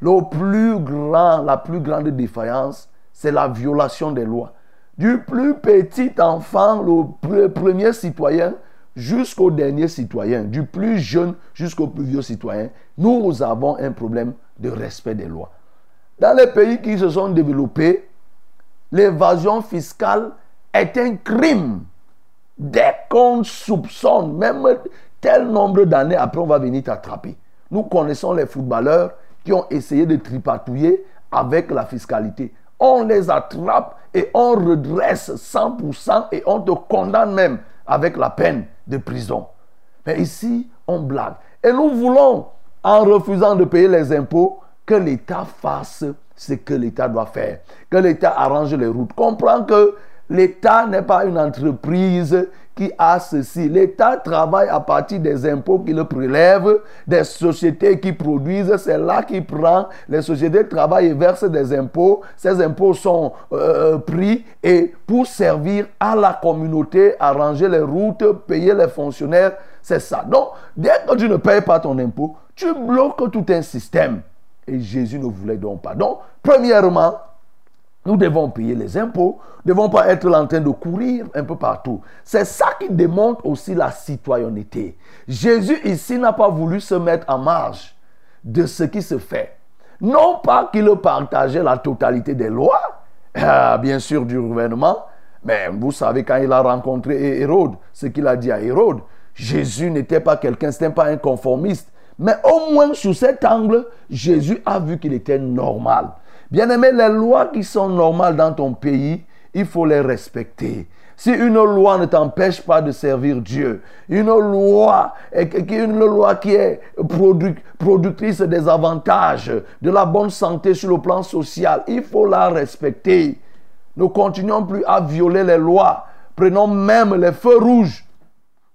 le plus grand, la plus grande défaillance, c'est la violation des lois. Du plus petit enfant, le pre- premier citoyen, jusqu'au dernier citoyen, du plus jeune jusqu'au plus vieux citoyen, nous avons un problème de respect des lois. Dans les pays qui se sont développés, l'évasion fiscale est un crime. Dès qu'on soupçonne, même tel nombre d'années après, on va venir t'attraper. Nous connaissons les footballeurs qui ont essayé de tripatouiller avec la fiscalité. On les attrape et on redresse 100% et on te condamne même avec la peine de prison. Mais ici, on blague. Et nous voulons, en refusant de payer les impôts, que l'État fasse ce que l'État doit faire. Que l'État arrange les routes. Comprends que l'État n'est pas une entreprise qui a ceci. L'État travaille à partir des impôts qu'il prélève, des sociétés qui produisent, c'est là qu'il prend. Les sociétés travaillent et versent des impôts. Ces impôts sont euh, pris et pour servir à la communauté, arranger les routes, payer les fonctionnaires, c'est ça. Donc, dès que tu ne payes pas ton impôt, tu bloques tout un système. Et Jésus ne voulait donc pas. Donc, premièrement, nous devons payer les impôts, nous ne devons pas être en train de courir un peu partout. C'est ça qui démontre aussi la citoyenneté. Jésus ici n'a pas voulu se mettre en marge de ce qui se fait. Non pas qu'il partageait la totalité des lois, euh, bien sûr du gouvernement, mais vous savez quand il a rencontré Hérode, ce qu'il a dit à Hérode, Jésus n'était pas quelqu'un, ce n'était pas un conformiste. Mais au moins sous cet angle, Jésus a vu qu'il était normal. Bien aimé, les lois qui sont normales dans ton pays, il faut les respecter. Si une loi ne t'empêche pas de servir Dieu, une loi, une loi qui est productrice des avantages, de la bonne santé sur le plan social, il faut la respecter. Ne continuons plus à violer les lois. Prenons même les feux rouges.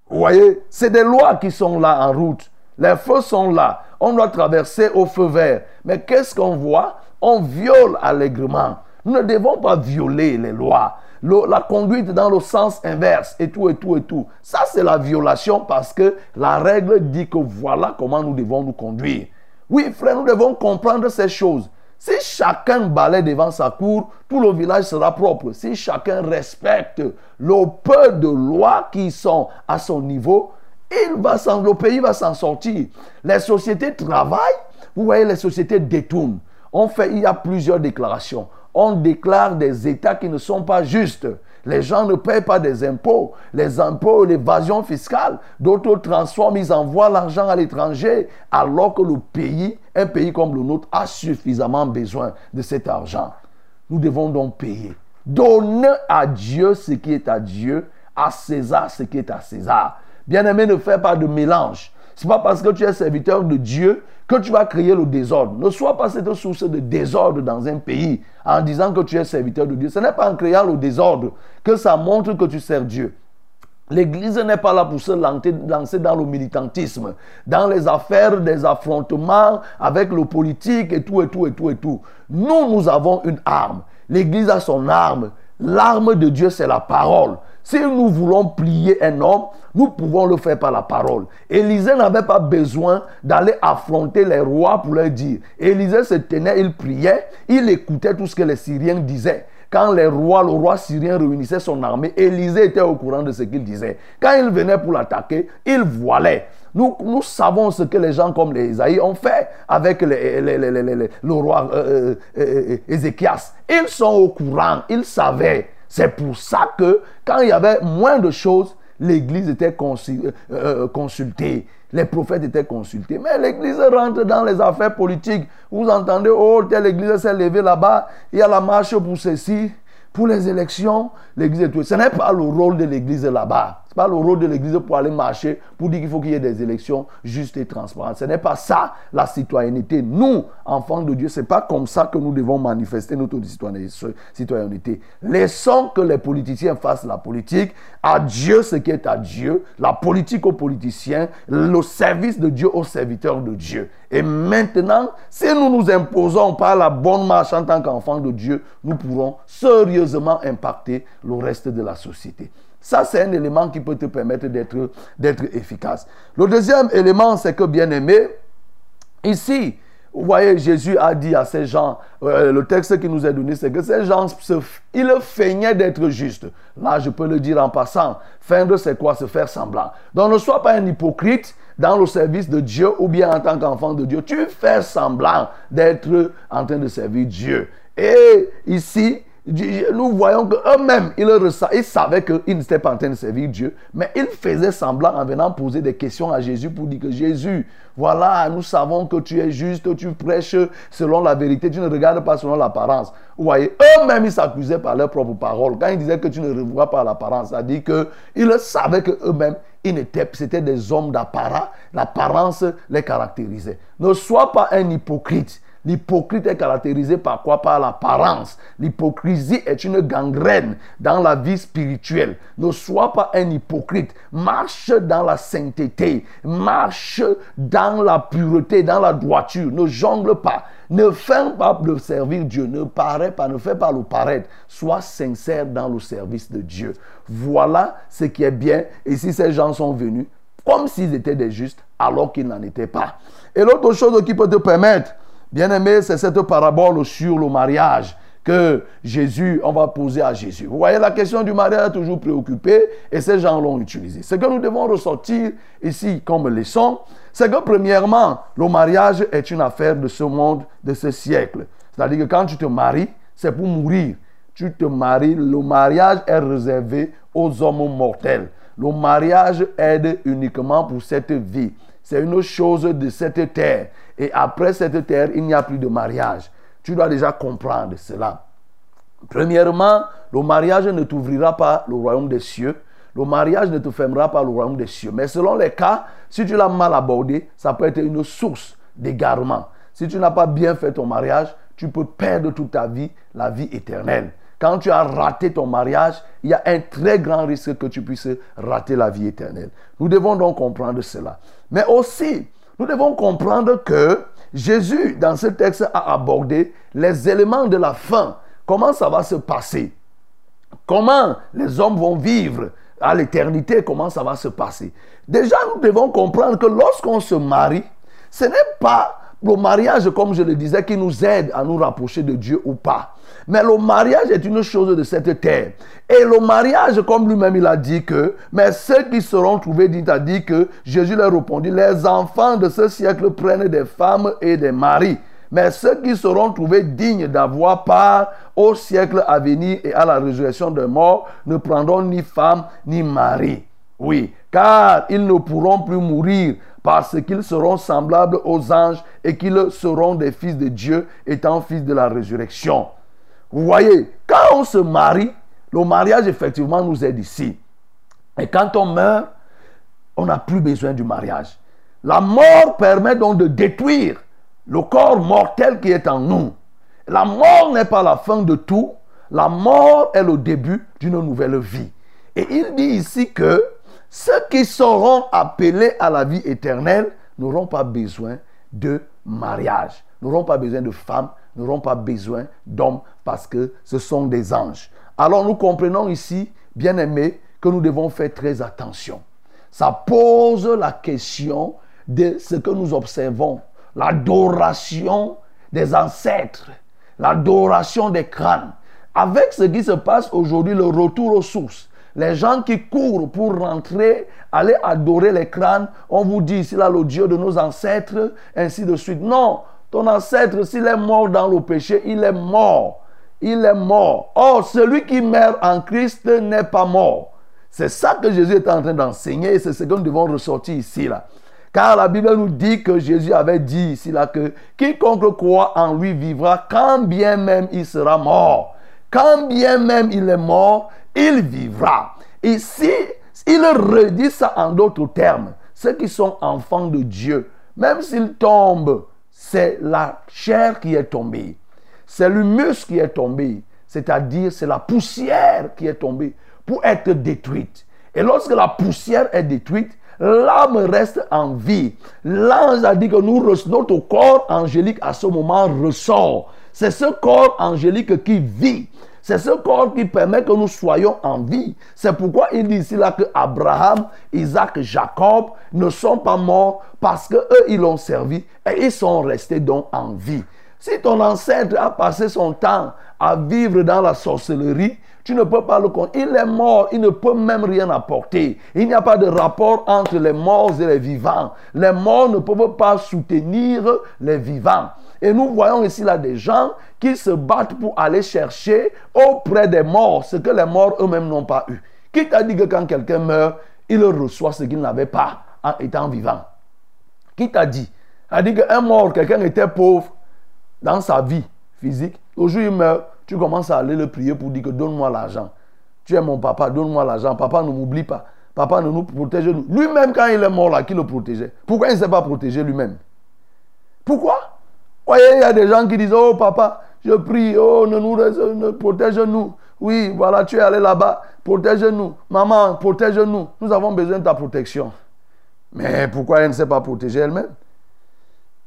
Vous voyez, c'est des lois qui sont là en route. Les feux sont là. On doit traverser au feu vert. Mais qu'est-ce qu'on voit? On viole allègrement. Nous ne devons pas violer les lois. La conduite dans le sens inverse et tout et tout et tout. Ça, c'est la violation parce que la règle dit que voilà comment nous devons nous conduire. Oui, frère, nous devons comprendre ces choses. Si chacun balaie devant sa cour, tout le village sera propre. Si chacun respecte le peu de lois qui sont à son niveau, il va le pays va s'en sortir. Les sociétés travaillent, vous voyez, les sociétés détournent. On fait, il y a plusieurs déclarations. On déclare des États qui ne sont pas justes. Les gens ne payent pas des impôts. Les impôts, l'évasion fiscale. D'autres transforment, ils envoient l'argent à l'étranger alors que le pays, un pays comme le nôtre, a suffisamment besoin de cet argent. Nous devons donc payer. Donner à Dieu ce qui est à Dieu, à César ce qui est à César. Bien-aimé, ne fais pas de mélange. Ce n'est pas parce que tu es serviteur de Dieu que tu vas créer le désordre. Ne sois pas cette source de désordre dans un pays en disant que tu es serviteur de Dieu. Ce n'est pas en créant le désordre que ça montre que tu sers Dieu. L'Église n'est pas là pour se lancer dans le militantisme, dans les affaires des affrontements avec le politique et tout et tout et tout et tout. Nous, nous avons une arme. L'Église a son arme. L'arme de Dieu, c'est la parole. Si nous voulons plier un homme, nous pouvons le faire par la parole. Élisée n'avait pas besoin d'aller affronter les rois pour leur dire. Élisée se tenait, il priait, il écoutait tout ce que les Syriens disaient. Quand les rois, le roi syrien réunissait son armée, Élisée était au courant de ce qu'il disait. Quand il venait pour l'attaquer, il voilait. Nous, nous, savons ce que les gens comme les Isaïe ont fait avec le roi euh, euh, Ézéchias. Ils sont au courant, ils savaient. C'est pour ça que quand il y avait moins de choses, l'Église était euh, consultée. Les prophètes étaient consultés. Mais l'Église rentre dans les affaires politiques. Vous entendez, oh, telle Église s'est levée là-bas. Il y a la marche pour ceci, pour les élections. L'Église est tout. Ce n'est pas le rôle de l'Église là-bas. Pas le rôle de l'Église pour aller marcher, pour dire qu'il faut qu'il y ait des élections justes et transparentes. Ce n'est pas ça la citoyenneté. Nous, enfants de Dieu, c'est pas comme ça que nous devons manifester notre citoyenneté. Laissons que les politiciens fassent la politique, à Dieu ce qui est à Dieu, la politique aux politiciens, le service de Dieu aux serviteurs de Dieu. Et maintenant, si nous nous imposons par la bonne marche en tant qu'enfants de Dieu, nous pourrons sérieusement impacter le reste de la société. Ça, c'est un élément qui peut te permettre d'être, efficace. Le deuxième élément, c'est que, bien aimé, ici, vous voyez, Jésus a dit à ces gens, euh, le texte qui nous est donné, c'est que ces gens, se, ils feignaient d'être justes. Là, je peux le dire en passant. Feindre, c'est quoi? Se faire semblant. Donc, ne sois pas un hypocrite dans le service de Dieu ou bien en tant qu'enfant de Dieu. Tu fais semblant d'être en train de servir Dieu. Et ici, nous voyons qu'eux-mêmes, ils, ils savaient qu'ils n'étaient pas en train de servir Dieu, mais ils faisaient semblant en venant poser des questions à Jésus pour dire que Jésus, voilà, nous savons que tu es juste, tu prêches selon la vérité, tu ne regardes pas selon l'apparence. Vous voyez, eux-mêmes, ils s'accusaient par leurs propres paroles. Quand ils disaient que tu ne revois pas l'apparence, ça dit qu'ils savaient qu'eux-mêmes, c'était des hommes d'apparat, l'apparence les caractérisait. Ne sois pas un hypocrite. L'hypocrite est caractérisé par quoi? Par l'apparence. L'hypocrisie est une gangrène dans la vie spirituelle. Ne sois pas un hypocrite. Marche dans la sainteté. Marche dans la pureté, dans la droiture. Ne jongle pas. Ne fais pas de servir Dieu. Ne paraît pas, ne fais pas le paraître. Sois sincère dans le service de Dieu. Voilà ce qui est bien. Et si ces gens sont venus, comme s'ils étaient des justes, alors qu'ils n'en étaient pas. Et l'autre chose qui peut te permettre Bien-aimé, c'est cette parabole sur le mariage que Jésus, on va poser à Jésus. Vous voyez, la question du mariage a toujours préoccupé et ces gens l'ont utilisé. Ce que nous devons ressortir ici comme leçon, c'est que premièrement, le mariage est une affaire de ce monde, de ce siècle. C'est-à-dire que quand tu te maries, c'est pour mourir. Tu te maries, le mariage est réservé aux hommes mortels. Le mariage aide uniquement pour cette vie. C'est une chose de cette terre. Et après cette terre, il n'y a plus de mariage. Tu dois déjà comprendre cela. Premièrement, le mariage ne t'ouvrira pas le royaume des cieux. Le mariage ne te fermera pas le royaume des cieux. Mais selon les cas, si tu l'as mal abordé, ça peut être une source d'égarement. Si tu n'as pas bien fait ton mariage, tu peux perdre toute ta vie, la vie éternelle. Quand tu as raté ton mariage, il y a un très grand risque que tu puisses rater la vie éternelle. Nous devons donc comprendre cela. Mais aussi, nous devons comprendre que Jésus, dans ce texte, a abordé les éléments de la fin. Comment ça va se passer? Comment les hommes vont vivre à l'éternité? Comment ça va se passer? Déjà, nous devons comprendre que lorsqu'on se marie, ce n'est pas le mariage, comme je le disais, qui nous aide à nous rapprocher de Dieu ou pas. Mais le mariage est une chose de cette terre. Et le mariage, comme lui-même il a dit que, mais ceux qui seront trouvés, dit, a dit que Jésus leur répondit, les enfants de ce siècle prennent des femmes et des maris. Mais ceux qui seront trouvés dignes d'avoir part au siècle à venir et à la résurrection des morts ne prendront ni femme ni mari. Oui, car ils ne pourront plus mourir parce qu'ils seront semblables aux anges et qu'ils seront des fils de Dieu étant fils de la résurrection. Vous voyez, quand on se marie, le mariage effectivement nous aide ici. Et quand on meurt, on n'a plus besoin du mariage. La mort permet donc de détruire le corps mortel qui est en nous. La mort n'est pas la fin de tout. La mort est le début d'une nouvelle vie. Et il dit ici que ceux qui seront appelés à la vie éternelle n'auront pas besoin de mariage, n'auront pas besoin de femmes, n'auront pas besoin d'hommes parce que ce sont des anges. Alors nous comprenons ici, bien aimés, que nous devons faire très attention. Ça pose la question de ce que nous observons, l'adoration des ancêtres, l'adoration des crânes. Avec ce qui se passe aujourd'hui, le retour aux sources, les gens qui courent pour rentrer, aller adorer les crânes, on vous dit, c'est là le Dieu de nos ancêtres, ainsi de suite. Non, ton ancêtre, s'il est mort dans le péché, il est mort. Il est mort. Or, celui qui meurt en Christ n'est pas mort. C'est ça que Jésus est en train d'enseigner et c'est ce que nous devons ressortir ici. là. Car la Bible nous dit que Jésus avait dit ici là que quiconque croit en lui vivra quand bien même il sera mort. Quand bien même il est mort, il vivra. Ici, Il redit ça en d'autres termes. Ceux qui sont enfants de Dieu, même s'ils tombent, c'est la chair qui est tombée. C'est l'humus qui est tombé. C'est-à-dire, c'est la poussière qui est tombée pour être détruite. Et lorsque la poussière est détruite, l'âme reste en vie. L'ange a dit que nous, notre corps angélique à ce moment ressort. C'est ce corps angélique qui vit. C'est ce corps qui permet que nous soyons en vie. C'est pourquoi il dit ici là que Abraham, Isaac, Jacob ne sont pas morts parce que eux ils l'ont servi et ils sont restés donc en vie. Si ton ancêtre a passé son temps à vivre dans la sorcellerie, tu ne peux pas le connaître. Il est mort, il ne peut même rien apporter. Il n'y a pas de rapport entre les morts et les vivants. Les morts ne peuvent pas soutenir les vivants. Et nous voyons ici là des gens qui se battent pour aller chercher auprès des morts ce que les morts eux-mêmes n'ont pas eu. Qui t'a dit que quand quelqu'un meurt, il reçoit ce qu'il n'avait pas en étant vivant? Qui t'a dit? A dit qu'un mort, quelqu'un était pauvre dans sa vie physique. Aujourd'hui, il meurt, tu commences à aller le prier pour dire que donne-moi l'argent. Tu es mon papa, donne-moi l'argent. Papa ne m'oublie pas. Papa ne nous protège. Lui-même, quand il est mort là, qui le protégeait? Pourquoi il ne s'est pas protégé lui-même? Pourquoi? Voyez, il y a des gens qui disent, oh papa, je prie, oh, ne nous protège-nous. Oui, voilà, tu es allé là-bas, protège-nous. Maman, protège-nous. Nous avons besoin de ta protection. Mais pourquoi elle ne s'est pas protégée elle-même?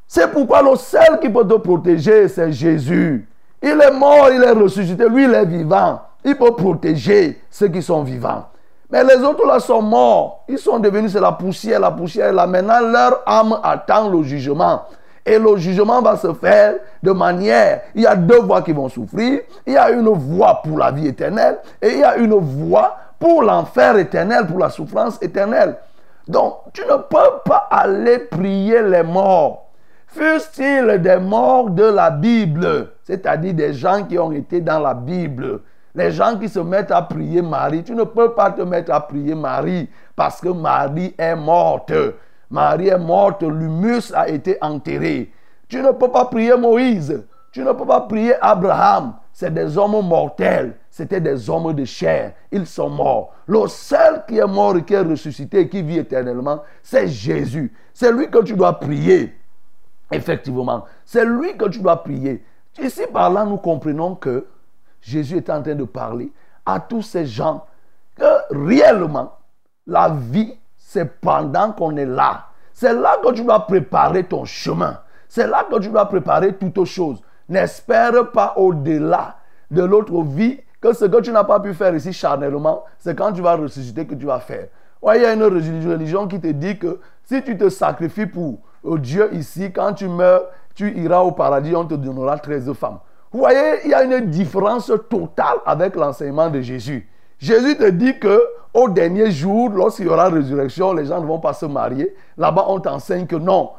C'est pourquoi le seul qui peut te protéger, c'est Jésus. Il est mort, il est ressuscité, lui il est vivant. Il peut protéger ceux qui sont vivants. Mais les autres là sont morts. Ils sont devenus, c'est la poussière, la poussière là. Maintenant, leur âme attend le jugement. Et le jugement va se faire de manière, il y a deux voies qui vont souffrir. Il y a une voie pour la vie éternelle et il y a une voie pour l'enfer éternel, pour la souffrance éternelle. Donc, tu ne peux pas aller prier les morts. Fussent-ils des morts de la Bible, c'est-à-dire des gens qui ont été dans la Bible. Les gens qui se mettent à prier Marie, tu ne peux pas te mettre à prier Marie parce que Marie est morte. Marie est morte, l'humus a été enterré. Tu ne peux pas prier Moïse. Tu ne peux pas prier Abraham. C'est des hommes mortels. C'était des hommes de chair. Ils sont morts. Le seul qui est mort et qui est ressuscité et qui vit éternellement, c'est Jésus. C'est lui que tu dois prier. Effectivement. C'est lui que tu dois prier. Ici, par là, nous comprenons que Jésus est en train de parler à tous ces gens que réellement, la vie c'est pendant qu'on est là. C'est là que tu dois préparer ton chemin. C'est là que tu dois préparer toutes choses. N'espère pas au-delà de l'autre vie que ce que tu n'as pas pu faire ici charnellement, c'est quand tu vas ressusciter que tu vas faire. il y a une religion qui te dit que si tu te sacrifies pour Dieu ici, quand tu meurs, tu iras au paradis, on te donnera 13 femmes. Vous voyez, il y a une différence totale avec l'enseignement de Jésus. Jésus te dit que au dernier jour, lorsqu'il y aura résurrection, les gens ne vont pas se marier. Là-bas, on t'enseigne que non.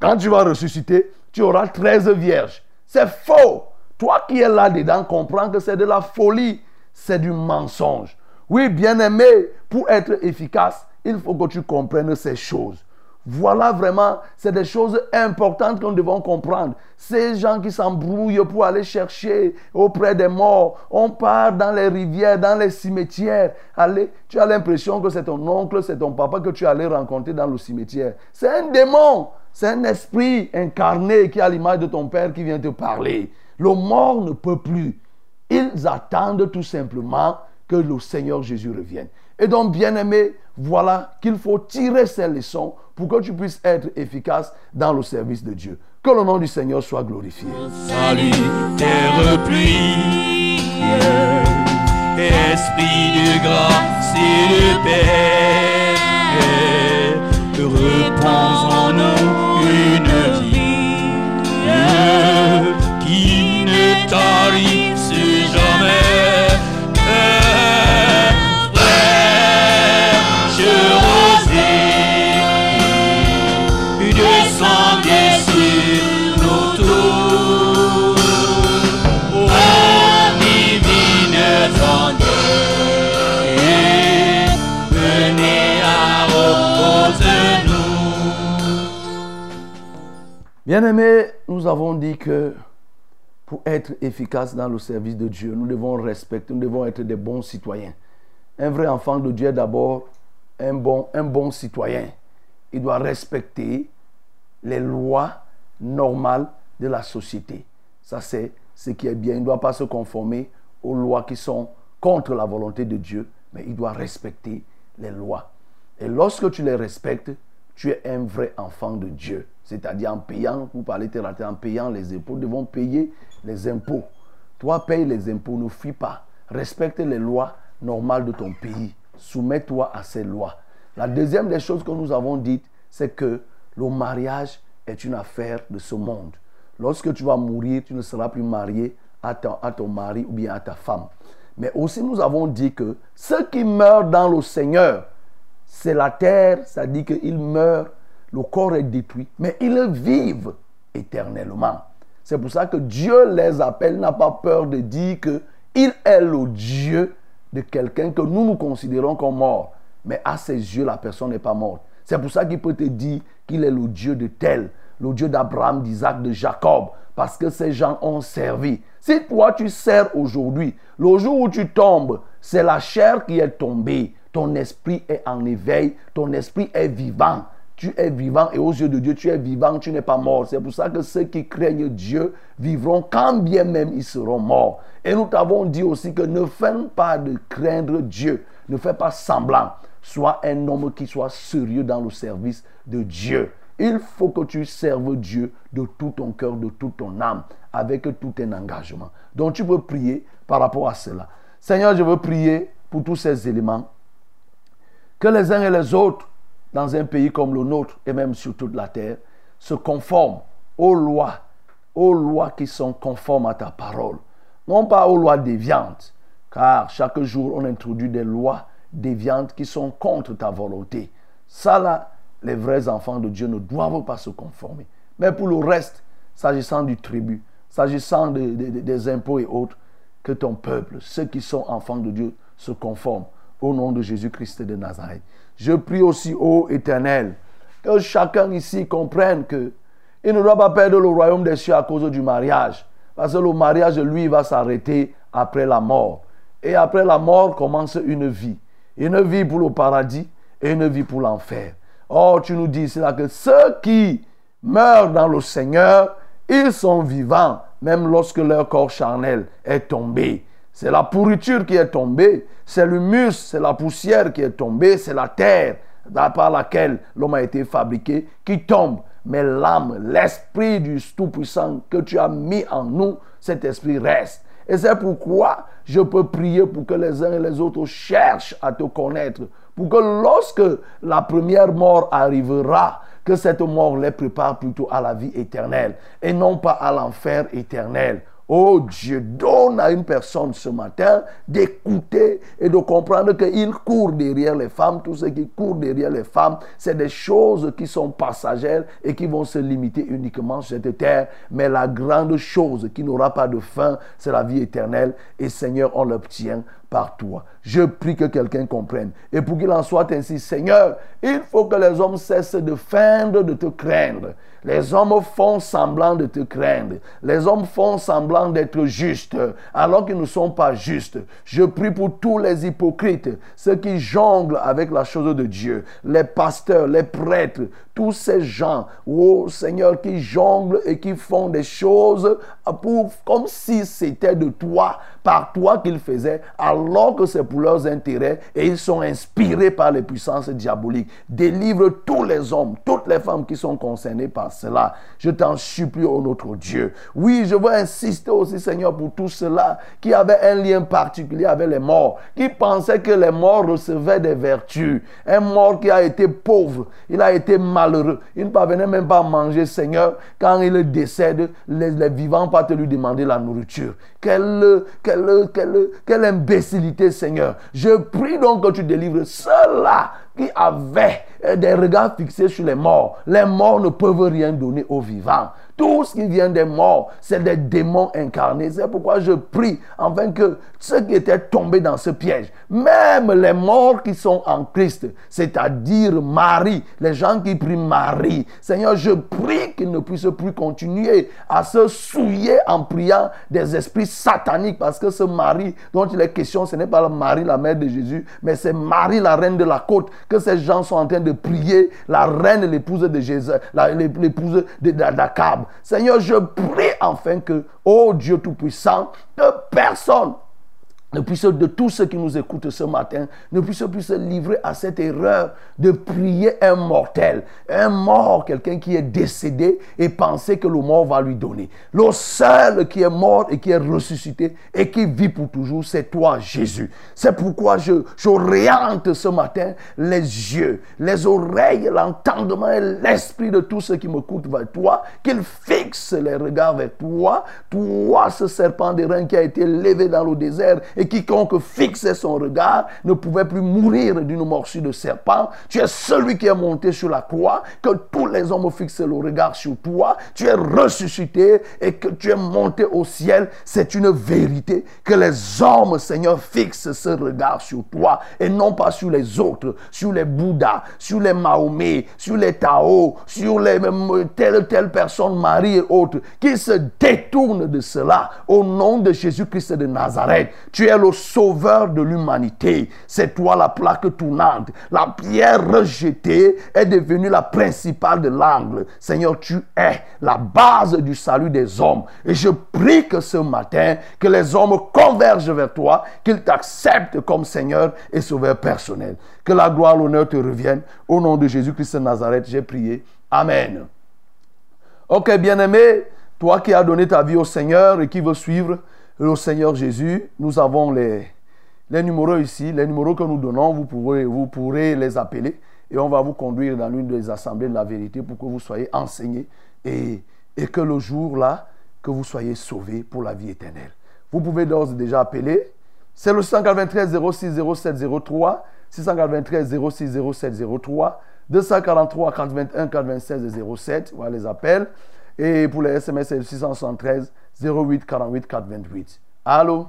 Quand tu vas ressusciter, tu auras 13 vierges. C'est faux. Toi qui es là-dedans, comprends que c'est de la folie. C'est du mensonge. Oui, bien aimé, pour être efficace, il faut que tu comprennes ces choses. Voilà vraiment, c'est des choses importantes que nous devons comprendre. Ces gens qui s'embrouillent pour aller chercher auprès des morts, on part dans les rivières, dans les cimetières. Allez, tu as l'impression que c'est ton oncle, c'est ton papa que tu allais rencontrer dans le cimetière. C'est un démon, c'est un esprit incarné qui a l'image de ton père qui vient te parler. Le mort ne peut plus. Ils attendent tout simplement que le Seigneur Jésus revienne. Et donc, bien aimé, voilà qu'il faut tirer ces leçons pour que tu puisses être efficace dans le service de Dieu. Que le nom du Seigneur soit glorifié. Salut, terre pluie, esprit de grâce et de paix, repose en nous une vie qui ne tarisse Bien-aimés, nous avons dit que pour être efficace dans le service de Dieu, nous devons respecter, nous devons être des bons citoyens. Un vrai enfant de Dieu est d'abord un bon, un bon citoyen, il doit respecter les lois normales de la société. Ça, c'est ce qui est bien. Il ne doit pas se conformer aux lois qui sont contre la volonté de Dieu, mais il doit respecter les lois. Et lorsque tu les respectes, tu es un vrai enfant de Dieu. C'est-à-dire en payant, vous parlez en payant les impôts, nous devons payer les impôts. Toi, paye les impôts, ne fuis pas. Respecte les lois normales de ton pays. Soumets-toi à ces lois. La deuxième des choses que nous avons dites, c'est que le mariage est une affaire de ce monde. Lorsque tu vas mourir, tu ne seras plus marié à ton, à ton mari ou bien à ta femme. Mais aussi nous avons dit que ceux qui meurent dans le Seigneur, c'est la terre, ça dit qu'ils meurent, le corps est détruit, mais ils vivent éternellement. C'est pour ça que Dieu les appelle, n'a pas peur de dire qu'il est le Dieu de quelqu'un que nous nous considérons comme mort. Mais à ses yeux, la personne n'est pas morte. C'est pour ça qu'il peut te dire qu'il est le Dieu de tel, le Dieu d'Abraham, d'Isaac, de Jacob, parce que ces gens ont servi. Si toi tu sers aujourd'hui, le jour où tu tombes, c'est la chair qui est tombée. Ton esprit est en éveil, ton esprit est vivant. Tu es vivant et aux yeux de Dieu, tu es vivant, tu n'es pas mort. C'est pour ça que ceux qui craignent Dieu vivront quand bien même ils seront morts. Et nous t'avons dit aussi que ne fais pas de craindre Dieu. Ne fais pas semblant. Sois un homme qui soit sérieux dans le service de Dieu. Il faut que tu serves Dieu de tout ton cœur, de toute ton âme, avec tout un engagement. Donc tu peux prier par rapport à cela. Seigneur, je veux prier pour tous ces éléments. Que les uns et les autres, dans un pays comme le nôtre, et même sur toute la terre, se conforment aux lois, aux lois qui sont conformes à ta parole. Non pas aux lois déviantes, car chaque jour on introduit des lois déviantes qui sont contre ta volonté. Ça là, les vrais enfants de Dieu ne doivent pas se conformer. Mais pour le reste, s'agissant du tribut, s'agissant des impôts et autres, que ton peuple, ceux qui sont enfants de Dieu, se conforment au nom de Jésus-Christ de Nazareth. Je prie aussi, ô Éternel, que chacun ici comprenne que il ne doit pas perdre le royaume des cieux à cause du mariage. Parce que le mariage, lui, va s'arrêter après la mort. Et après la mort commence une vie. Une vie pour le paradis et une vie pour l'enfer. Or, tu nous dis cela que ceux qui meurent dans le Seigneur, ils sont vivants, même lorsque leur corps charnel est tombé. C'est la pourriture qui est tombée, c'est l'humus, c'est la poussière qui est tombée, c'est la terre par laquelle l'homme a été fabriqué qui tombe. Mais l'âme, l'esprit du Tout-Puissant que tu as mis en nous, cet esprit reste. Et c'est pourquoi je peux prier pour que les uns et les autres cherchent à te connaître pour que lorsque la première mort arrivera, que cette mort les prépare plutôt à la vie éternelle et non pas à l'enfer éternel. Oh Dieu, donne à une personne ce matin d'écouter et de comprendre qu'il court derrière les femmes. Tout ce qui court derrière les femmes, c'est des choses qui sont passagères et qui vont se limiter uniquement sur cette terre. Mais la grande chose qui n'aura pas de fin, c'est la vie éternelle. Et Seigneur, on l'obtient par toi. Je prie que quelqu'un comprenne. Et pour qu'il en soit ainsi, Seigneur, il faut que les hommes cessent de feindre, de te craindre. Les hommes font semblant de te craindre. Les hommes font semblant d'être justes alors qu'ils ne sont pas justes. Je prie pour tous les hypocrites, ceux qui jonglent avec la chose de Dieu, les pasteurs, les prêtres, tous ces gens, oh Seigneur, qui jonglent et qui font des choses pour, comme si c'était de toi, par toi qu'ils faisaient, alors que c'est pour leurs intérêts et ils sont inspirés par les puissances diaboliques. Délivre tous les hommes, toutes les femmes qui sont concernés par cela. Je t'en supplie, ô notre Dieu. Oui, je veux insister aussi, Seigneur, pour tous ceux-là qui avaient un lien particulier avec les morts, qui pensaient que les morts recevaient des vertus. Un mort qui a été pauvre, il a été malheureux, il ne parvenait même pas à manger, Seigneur. Quand il décède, les, vivants pas te lui demander la nourriture. Quelle, quelle, quelle, imbécilité, Seigneur. Je prie donc que tu délivres ceux-là qui avaient des regards fixés sur les morts. Les morts ne peuvent rien donner aux vivants. Tout ce qui vient des morts, c'est des démons incarnés. C'est pourquoi je prie afin que ceux qui étaient tombés dans ce piège, même les morts qui sont en Christ, c'est-à-dire Marie, les gens qui prient Marie, Seigneur, je prie qu'ils ne puissent plus continuer à se souiller en priant des esprits sataniques parce que ce Marie dont il est question, ce n'est pas Marie, la mère de Jésus, mais c'est Marie, la reine de la côte, que ces gens sont en train de prier, la reine, l'épouse de Jésus, l'épouse de. Seigneur, je prie enfin que, oh Dieu Tout-Puissant, que personne ne puisse, de tous ceux qui nous écoutent ce matin, ne puisse plus se livrer à cette erreur de prier un mortel, un mort, quelqu'un qui est décédé et penser que le mort va lui donner. Le seul qui est mort et qui est ressuscité et qui vit pour toujours, c'est toi, Jésus. C'est pourquoi je, j'oriente ce matin les yeux, les oreilles, l'entendement et l'esprit de tous ceux qui m'écoutent vers toi, qu'ils fixent les regards vers toi, toi, ce serpent de rein qui a été levé dans le désert et quiconque fixait son regard ne pouvait plus mourir d'une morsure de serpent. Tu es celui qui est monté sur la croix, que tous les hommes fixent le regard sur toi. Tu es ressuscité et que tu es monté au ciel. C'est une vérité que les hommes, Seigneur, fixent ce regard sur toi et non pas sur les autres, sur les Bouddhas, sur les Mahomet, sur les Tao, sur les telle telle personne, Marie et autres, qui se détournent de cela au nom de Jésus-Christ de Nazareth. Tu es le sauveur de l'humanité. C'est toi la plaque tournante. La pierre rejetée est devenue la principale de l'angle. Seigneur, tu es la base du salut des hommes. Et je prie que ce matin, que les hommes convergent vers toi, qu'ils t'acceptent comme Seigneur et Sauveur personnel. Que la gloire, l'honneur te reviennent. Au nom de Jésus-Christ de Nazareth, j'ai prié. Amen. Ok, bien-aimé, toi qui as donné ta vie au Seigneur et qui veux suivre le Seigneur Jésus, nous avons les, numéros ici, les numéros que nous donnons, vous pourrez, vous pourrez les appeler et on va vous conduire dans l'une des assemblées de la vérité pour que vous soyez enseignés et, et que le jour-là, que vous soyez sauvés pour la vie éternelle. Vous pouvez d'ores déjà appeler. C'est le 193 06 07 03, 693 06 07 03, 243 81 96 07, voilà les appels. Et pour les SMS, c'est le 673 08 48 428. Allô?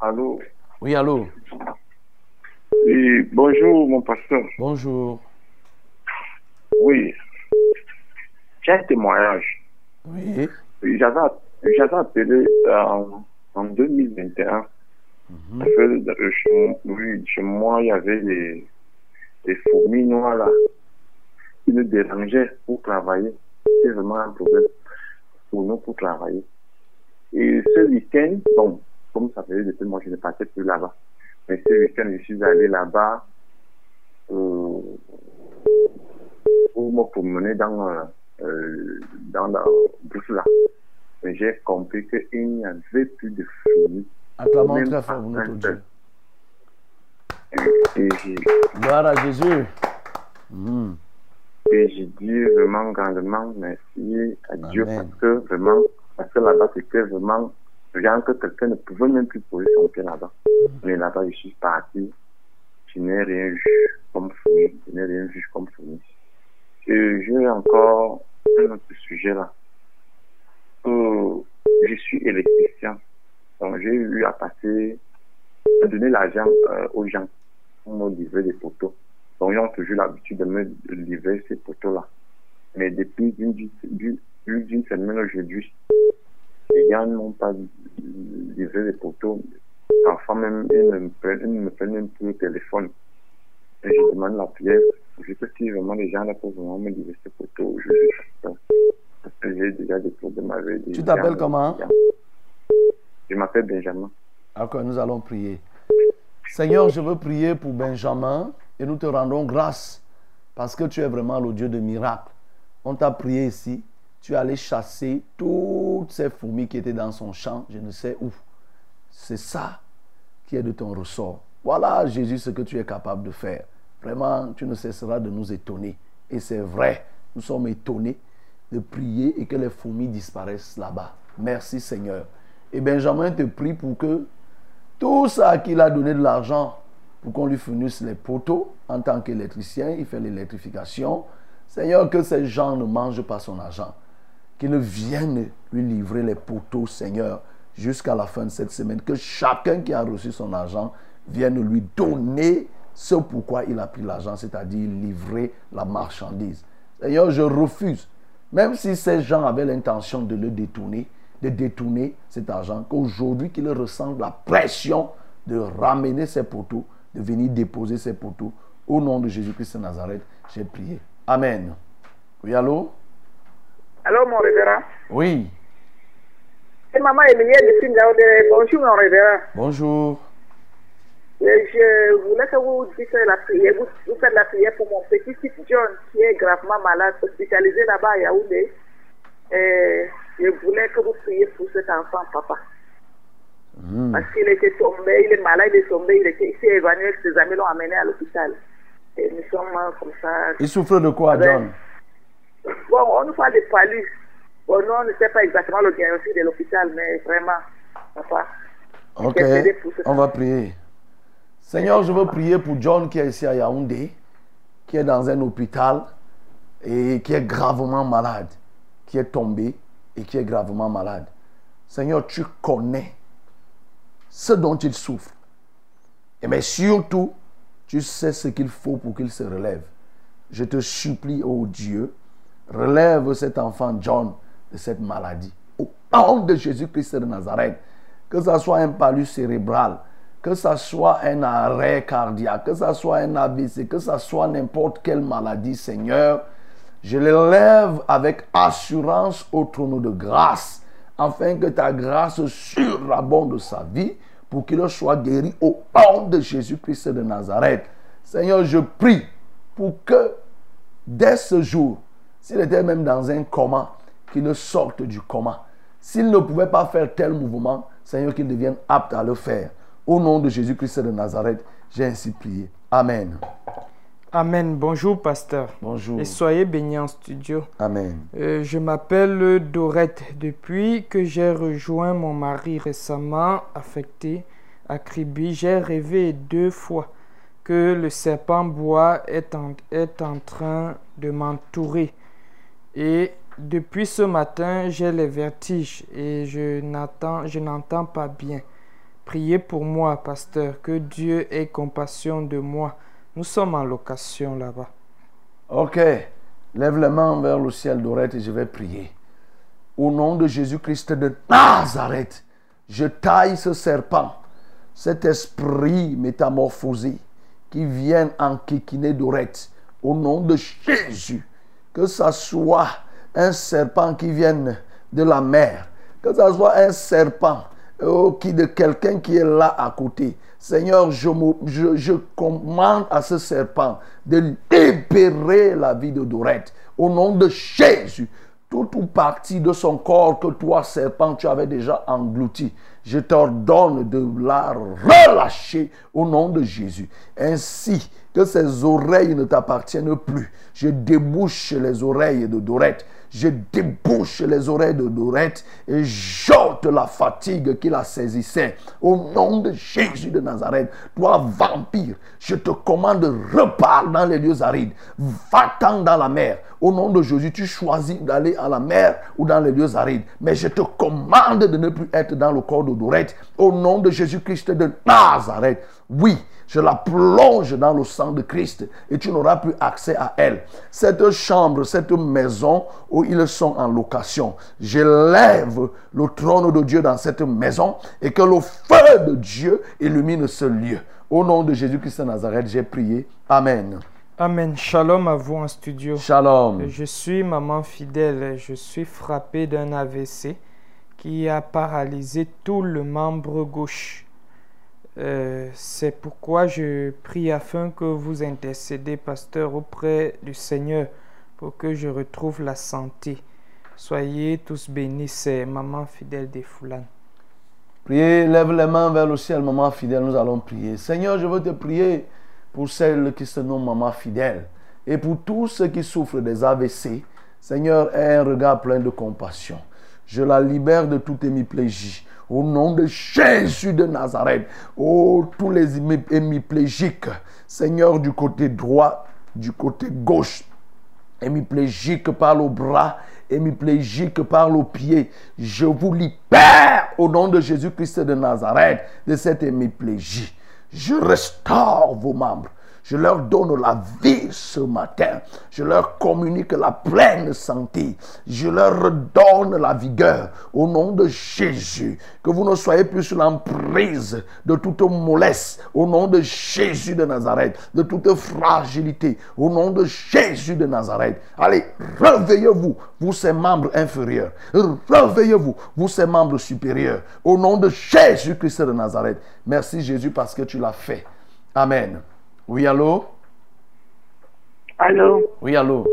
Allô? Oui, allô? Oui, bonjour, mon pasteur. Bonjour. Oui. J'ai un témoignage. Oui. J'avais appelé euh, en 2021. Parce que euh, chez, oui, chez moi, il y avait des, des fourmis noires là qui nous dérangeaient pour travailler. C'est vraiment un problème pour nous pour travailler. Et ce week-end, bon, comme ça faisait depuis moi, je ne partais plus là-bas. Mais ce week-end, je suis allé là-bas euh, pour me promener dans, euh, euh, dans la bourse là. Mais j'ai compris qu'il n'y avait plus de fourmis. Acclamons très fort notre Dieu. Gloire à Jésus. Mhm. Et j'ai dit vraiment grandement merci à Dieu parce que vraiment, parce que là-bas c'était vraiment, genre que quelqu'un ne pouvait même plus poser son pied là-bas. Mais là-bas, je suis parti, je n'ai rien vu comme fourmi, je n'ai rien vu comme fourmi. Et j'ai encore un autre sujet là. Euh, je suis électricien. Donc j'ai eu à passer, à donner l'argent euh, aux gens pour me livrer des poteaux. Donc, ils ont toujours l'habitude de me livrer ces poteaux-là. Mais depuis une, d'une- plus d'une semaine aujourd'hui, les gens n'ont pas livré les poteaux. Parfois même, ils ne me prennent, ils me prennent même plus le téléphone. Et je demande la prière. Je sais si vraiment les gens là peuvent vraiment me livrer ces poteaux. Parce que- Parce que j'ai déjà des problèmes avec des Tu t'appelles gens. comment? Je m'appelle Benjamin. D'accord, nous allons prier. Seigneur, je veux prier pour Benjamin et nous te rendons grâce parce que tu es vraiment le Dieu de miracles. On t'a prié ici, tu es allé chasser toutes ces fourmis qui étaient dans son champ, je ne sais où. C'est ça qui est de ton ressort. Voilà, Jésus, ce que tu es capable de faire. Vraiment, tu ne cesseras de nous étonner. Et c'est vrai, nous sommes étonnés de prier et que les fourmis disparaissent là-bas. Merci Seigneur. Et Benjamin te prie pour que tout ça qu'il a donné de l'argent pour qu'on lui fournisse les poteaux en tant qu'électricien, il fait l'électrification. Seigneur, que ces gens ne mangent pas son argent. Qu'ils viennent lui livrer les poteaux, Seigneur, jusqu'à la fin de cette semaine. Que chacun qui a reçu son argent vienne lui donner ce pourquoi il a pris l'argent, c'est-à-dire livrer la marchandise. Seigneur, je refuse, même si ces gens avaient l'intention de le détourner, de détourner cet argent, qu'aujourd'hui qu'ils ressentent la pression de ramener ces poteaux, de venir déposer ces poteaux. Au nom de Jésus-Christ de Nazareth, j'ai prié. Amen. Oui, allô? Allô, mon révérend? Oui. C'est maman Emilienne de Singaoudé. Bonjour, mon révérend. Bonjour. Je voulais que vous dites la prière, vous, vous faites la prière pour mon petit fils John qui est gravement malade, hospitalisé là-bas à Yaoundé. Et je voulais que vous priez pour cet enfant, papa. Hmm. Parce qu'il était tombé, il est malade, il est tombé, il, était, s'est évanoui ses amis, l'ont amené à l'hôpital. Et nous sommes comme ça. Il souffre de quoi, John? Bon, on nous parle de palus. Bon, nous, on ne sait pas exactement le diagnostic de l'hôpital, mais vraiment, papa. Ok, on va prier. Seigneur, je veux prier pour John qui est ici à Yaoundé, qui est dans un hôpital et qui est gravement malade, qui est tombé et qui est gravement malade. Seigneur, tu connais ce dont il souffre. Et mais surtout, tu sais ce qu'il faut pour qu'il se relève. Je te supplie, ô Dieu, relève cet enfant John de cette maladie. Au nom de Jésus-Christ de Nazareth, que ce soit un palus cérébral, que ce soit un arrêt cardiaque, que ce soit un AVC, que ce soit n'importe quelle maladie, Seigneur, je l'élève avec assurance au trône de grâce, afin que ta grâce surabonde sa vie, pour qu'il soit guéri au nom de Jésus-Christ de Nazareth. Seigneur, je prie pour que dès ce jour, s'il était même dans un coma, qu'il sorte du coma. S'il ne pouvait pas faire tel mouvement, Seigneur, qu'il devienne apte à le faire. Au nom de Jésus-Christ de Nazareth, j'ai ainsi prié. Amen. Amen. Bonjour, pasteur. Bonjour. Et soyez bénis en studio. Amen. Euh, je m'appelle Dorette. Depuis que j'ai rejoint mon mari récemment affecté à Kribi, j'ai rêvé deux fois que le serpent bois est en, est en train de m'entourer. Et depuis ce matin, j'ai les vertiges et je n'entends, je n'entends pas bien. Priez pour moi, pasteur, que Dieu ait compassion de moi. Nous sommes en location là-bas. Ok. Lève les mains vers le ciel, Dorette, et je vais prier. Au nom de Jésus-Christ de Nazareth, je taille ce serpent, cet esprit métamorphosé qui vient enquiquiner Dorette. Au nom de Jésus, que ça soit un serpent qui vienne de la mer, que ça soit un serpent oh, qui de quelqu'un qui est là à côté. Seigneur, je, je, je commande à ce serpent de libérer la vie de Dorette. Au nom de Jésus, toute ou partie de son corps que toi, serpent, tu avais déjà englouti, je t'ordonne de la relâcher au nom de Jésus. Ainsi que ses oreilles ne t'appartiennent plus. Je débouche les oreilles de Dorette. Je débouche les oreilles de Dorette et j'ôte la fatigue qui la saisissait. Au nom de Jésus de Nazareth, toi vampire, je te commande, repars dans les lieux arides. Va-t'en dans la mer. Au nom de Jésus, tu choisis d'aller à la mer ou dans les lieux arides. Mais je te commande de ne plus être dans le corps de Au nom de Jésus-Christ de Nazareth. Oui, je la plonge dans le sang de Christ et tu n'auras plus accès à elle. Cette chambre, cette maison où ils sont en location, j'élève le trône de Dieu dans cette maison et que le feu de Dieu illumine ce lieu. Au nom de Jésus-Christ de Nazareth, j'ai prié. Amen. Amen. Shalom à vous en studio. Shalom. Je suis maman fidèle. Je suis frappé d'un AVC qui a paralysé tout le membre gauche. Euh, C'est pourquoi je prie afin que vous intercédez, pasteur, auprès du Seigneur pour que je retrouve la santé. Soyez tous bénis. C'est maman fidèle des Foulanes. Priez, lève les mains vers le ciel, maman fidèle, nous allons prier. Seigneur, je veux te prier pour celles qui se nomment maman fidèle et pour tous ceux qui souffrent des AVC. Seigneur, aie un regard plein de compassion. Je la libère de toute hémiplégie. Au nom de Jésus de Nazareth, oh, tous les hémi- hémiplégiques, Seigneur, du côté droit, du côté gauche, hémiplégique par le bras, hémiplégique par le pied. Je vous libère au nom de Jésus-Christ de Nazareth de cette hémiplégie. Je restaure vos membres. Je leur donne la vie ce matin. Je leur communique la pleine santé. Je leur redonne la vigueur au nom de Jésus. Que vous ne soyez plus sous l'emprise de toute mollesse au nom de Jésus de Nazareth, de toute fragilité au nom de Jésus de Nazareth. Allez, réveillez-vous, vous ces membres inférieurs. Réveillez-vous, vous ces membres supérieurs au nom de Jésus-Christ de Nazareth. Merci Jésus parce que tu l'as fait. Amen. Oui, allô? Allô? Oui, allô?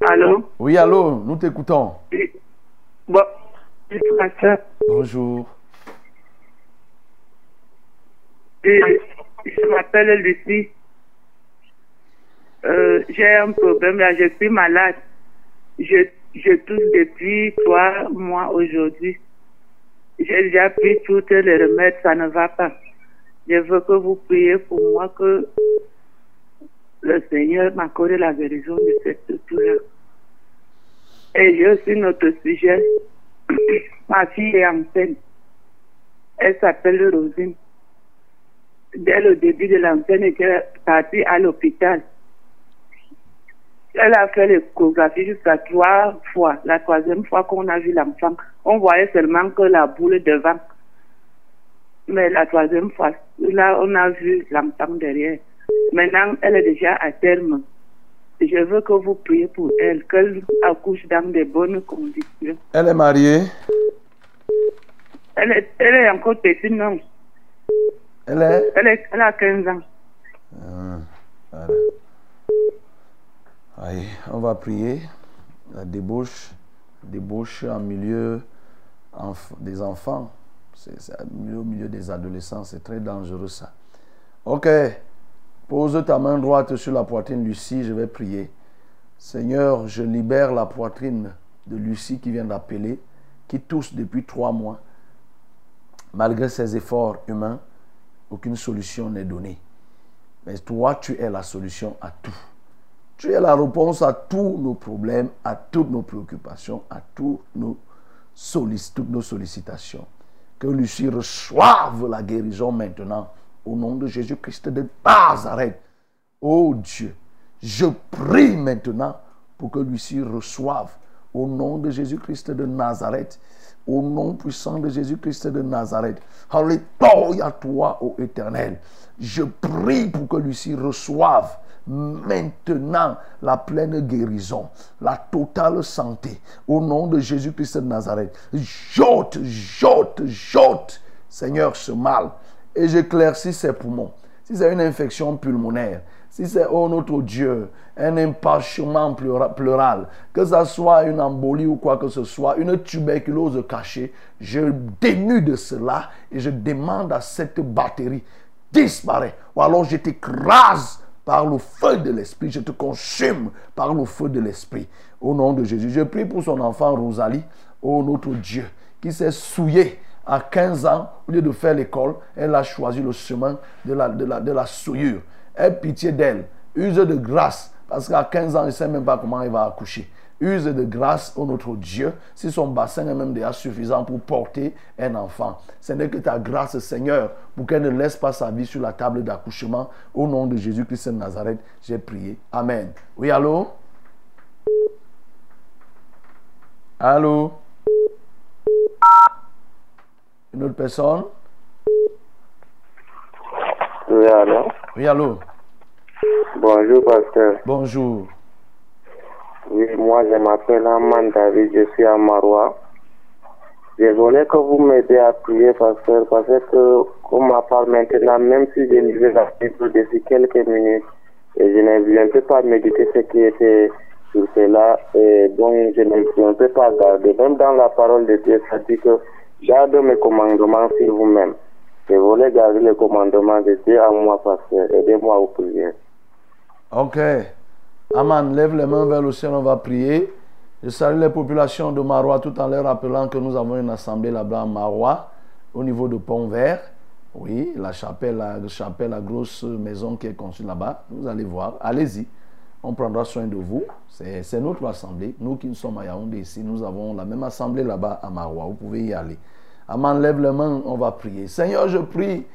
Allô? Oui, allô, nous t'écoutons. Bon, frère. Bonjour. Je, je m'appelle Lucie. Euh, J'ai un problème là, je suis malade. Je, je tousse depuis trois mois aujourd'hui. J'ai déjà pris tous les remèdes, ça ne va pas. Je veux que vous priez pour moi que le Seigneur m'accorde la guérison de cette toux-là. Et j'ai aussi notre sujet. Ma fille est enceinte. Elle s'appelle Rosine. Dès le début de l'antenne, elle était partie à l'hôpital. Elle a fait l'échographie jusqu'à trois fois. La troisième fois qu'on a vu l'enfant, on voyait seulement que la boule devant. Mais la troisième fois, là, on a vu l'enfant derrière. Maintenant, elle est déjà à terme. Je veux que vous priez pour elle, qu'elle accouche dans de bonnes conditions. Elle est mariée? Elle est, elle est encore petite, non? Elle est? Elle, est, elle a 15 ans. Ah, voilà. Allez, on va prier. La débauche, débauche en milieu enf- des enfants. Au milieu- des adolescents, c'est très dangereux ça. Ok, pose ta main droite sur la poitrine, Lucie, je vais prier. Seigneur, je libère la poitrine de Lucie qui vient d'appeler, qui tousse depuis trois mois. Malgré ses efforts humains, aucune solution n'est donnée. Mais toi, tu es la solution à tout. Tu es la réponse à tous nos problèmes, à toutes nos préoccupations, à tous nos toutes nos sollicitations. Que Lucie reçoive la guérison maintenant au nom de Jésus-Christ de Nazareth. Oh Dieu, je prie maintenant pour que Lucie reçoive au nom de Jésus-Christ de Nazareth. Au nom puissant de Jésus-Christ de Nazareth. Alléluia toi, ô éternel. Je prie pour que Lucie reçoive maintenant la pleine guérison, la totale santé. Au nom de Jésus-Christ de Nazareth. Jote, jote, jote, Seigneur, ce mal. Et j'éclaircis ses poumons. Si c'est une infection pulmonaire, si c'est, oh notre Dieu, un empêchement pleura- pleural, que ce soit une embolie ou quoi que ce soit, une tuberculose cachée, je dénude cela et je demande à cette batterie, disparaît. Ou alors je t'écrase par le feu de l'Esprit, je te consume par le feu de l'Esprit. Au nom de Jésus, je prie pour son enfant Rosalie, oh notre Dieu, qui s'est souillé à 15 ans, au lieu de faire l'école, elle a choisi le chemin de la, de la, souillure. Aie pitié d'elle. Use de grâce. Parce qu'à 15 ans, il ne sait même pas comment il va accoucher. Use de grâce au notre Dieu, si son bassin est même déjà suffisant pour porter un enfant. Ce n'est que ta grâce, Seigneur, pour qu'elle ne laisse pas sa vie sur la table d'accouchement. Au nom de Jésus-Christ de Nazareth, j'ai prié. Amen. Oui, allô? Allô? Une autre personne? Oui, alors Oui, allô? Bonjour, pasteur. Bonjour. Oui, moi, je m'appelle Aman David, je suis à Marois. Je voulais que vous m'aidiez à prier, pasteur, parce que, comme ma part maintenant, même si je lisais la Bible depuis quelques minutes, et je ne peux pas méditer ce qui était sur cela, et donc je ne, peux pas garder. Même dans la parole de Dieu, ça dit que garde mes commandements sur vous-même. Je voulais garder les commandements de Dieu à moi, pasteur. Aidez-moi aux prières. Ok. Aman, lève les mains vers le ciel, on va prier. Je salue les populations de Marois tout en leur rappelant que nous avons une assemblée là-bas à Marois, au niveau de Pont Vert. Oui, la chapelle, la chapelle, la grosse maison qui est construite là-bas, vous allez voir. Allez-y, on prendra soin de vous. C'est notre assemblée. Nous qui sommes à Yaoundé ici, nous avons la même assemblée là-bas à Maroua. Vous pouvez y aller. Aman, lève les mains, on va prier. Seigneur, je prie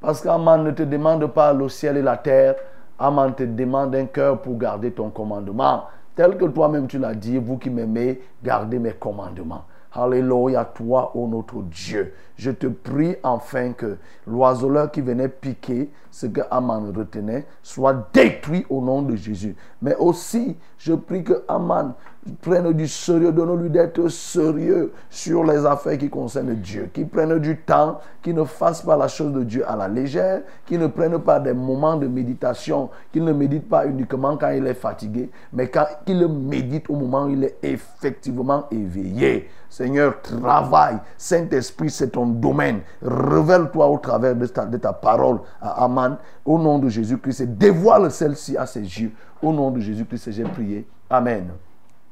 parce qu'Aman ne te demande pas le ciel et la terre. Aman te demande un cœur pour garder ton commandement. Tel que toi-même tu l'as dit, vous qui m'aimez, gardez mes commandements. Alléluia, toi, ô notre Dieu. Je te prie enfin que l'oiseleur qui venait piquer ce que Aman retenait soit détruit au nom de Jésus. Mais aussi, je prie que Aman prenne du sérieux, donne-lui d'être sérieux sur les affaires qui concernent Dieu, qui prenne du temps, qui ne fasse pas la chose de Dieu à la légère, qui ne prenne pas des moments de méditation, qu'il ne médite pas uniquement quand il est fatigué, mais qu'il le médite au moment où il est effectivement éveillé. Seigneur, travaille. Saint-Esprit, c'est ton domaine. Révèle-toi au travers de ta, de ta parole à Aman. Au nom de Jésus-Christ, et dévoile celle-ci à ses yeux. Au nom de Jésus-Christ, j'ai prié. Amen.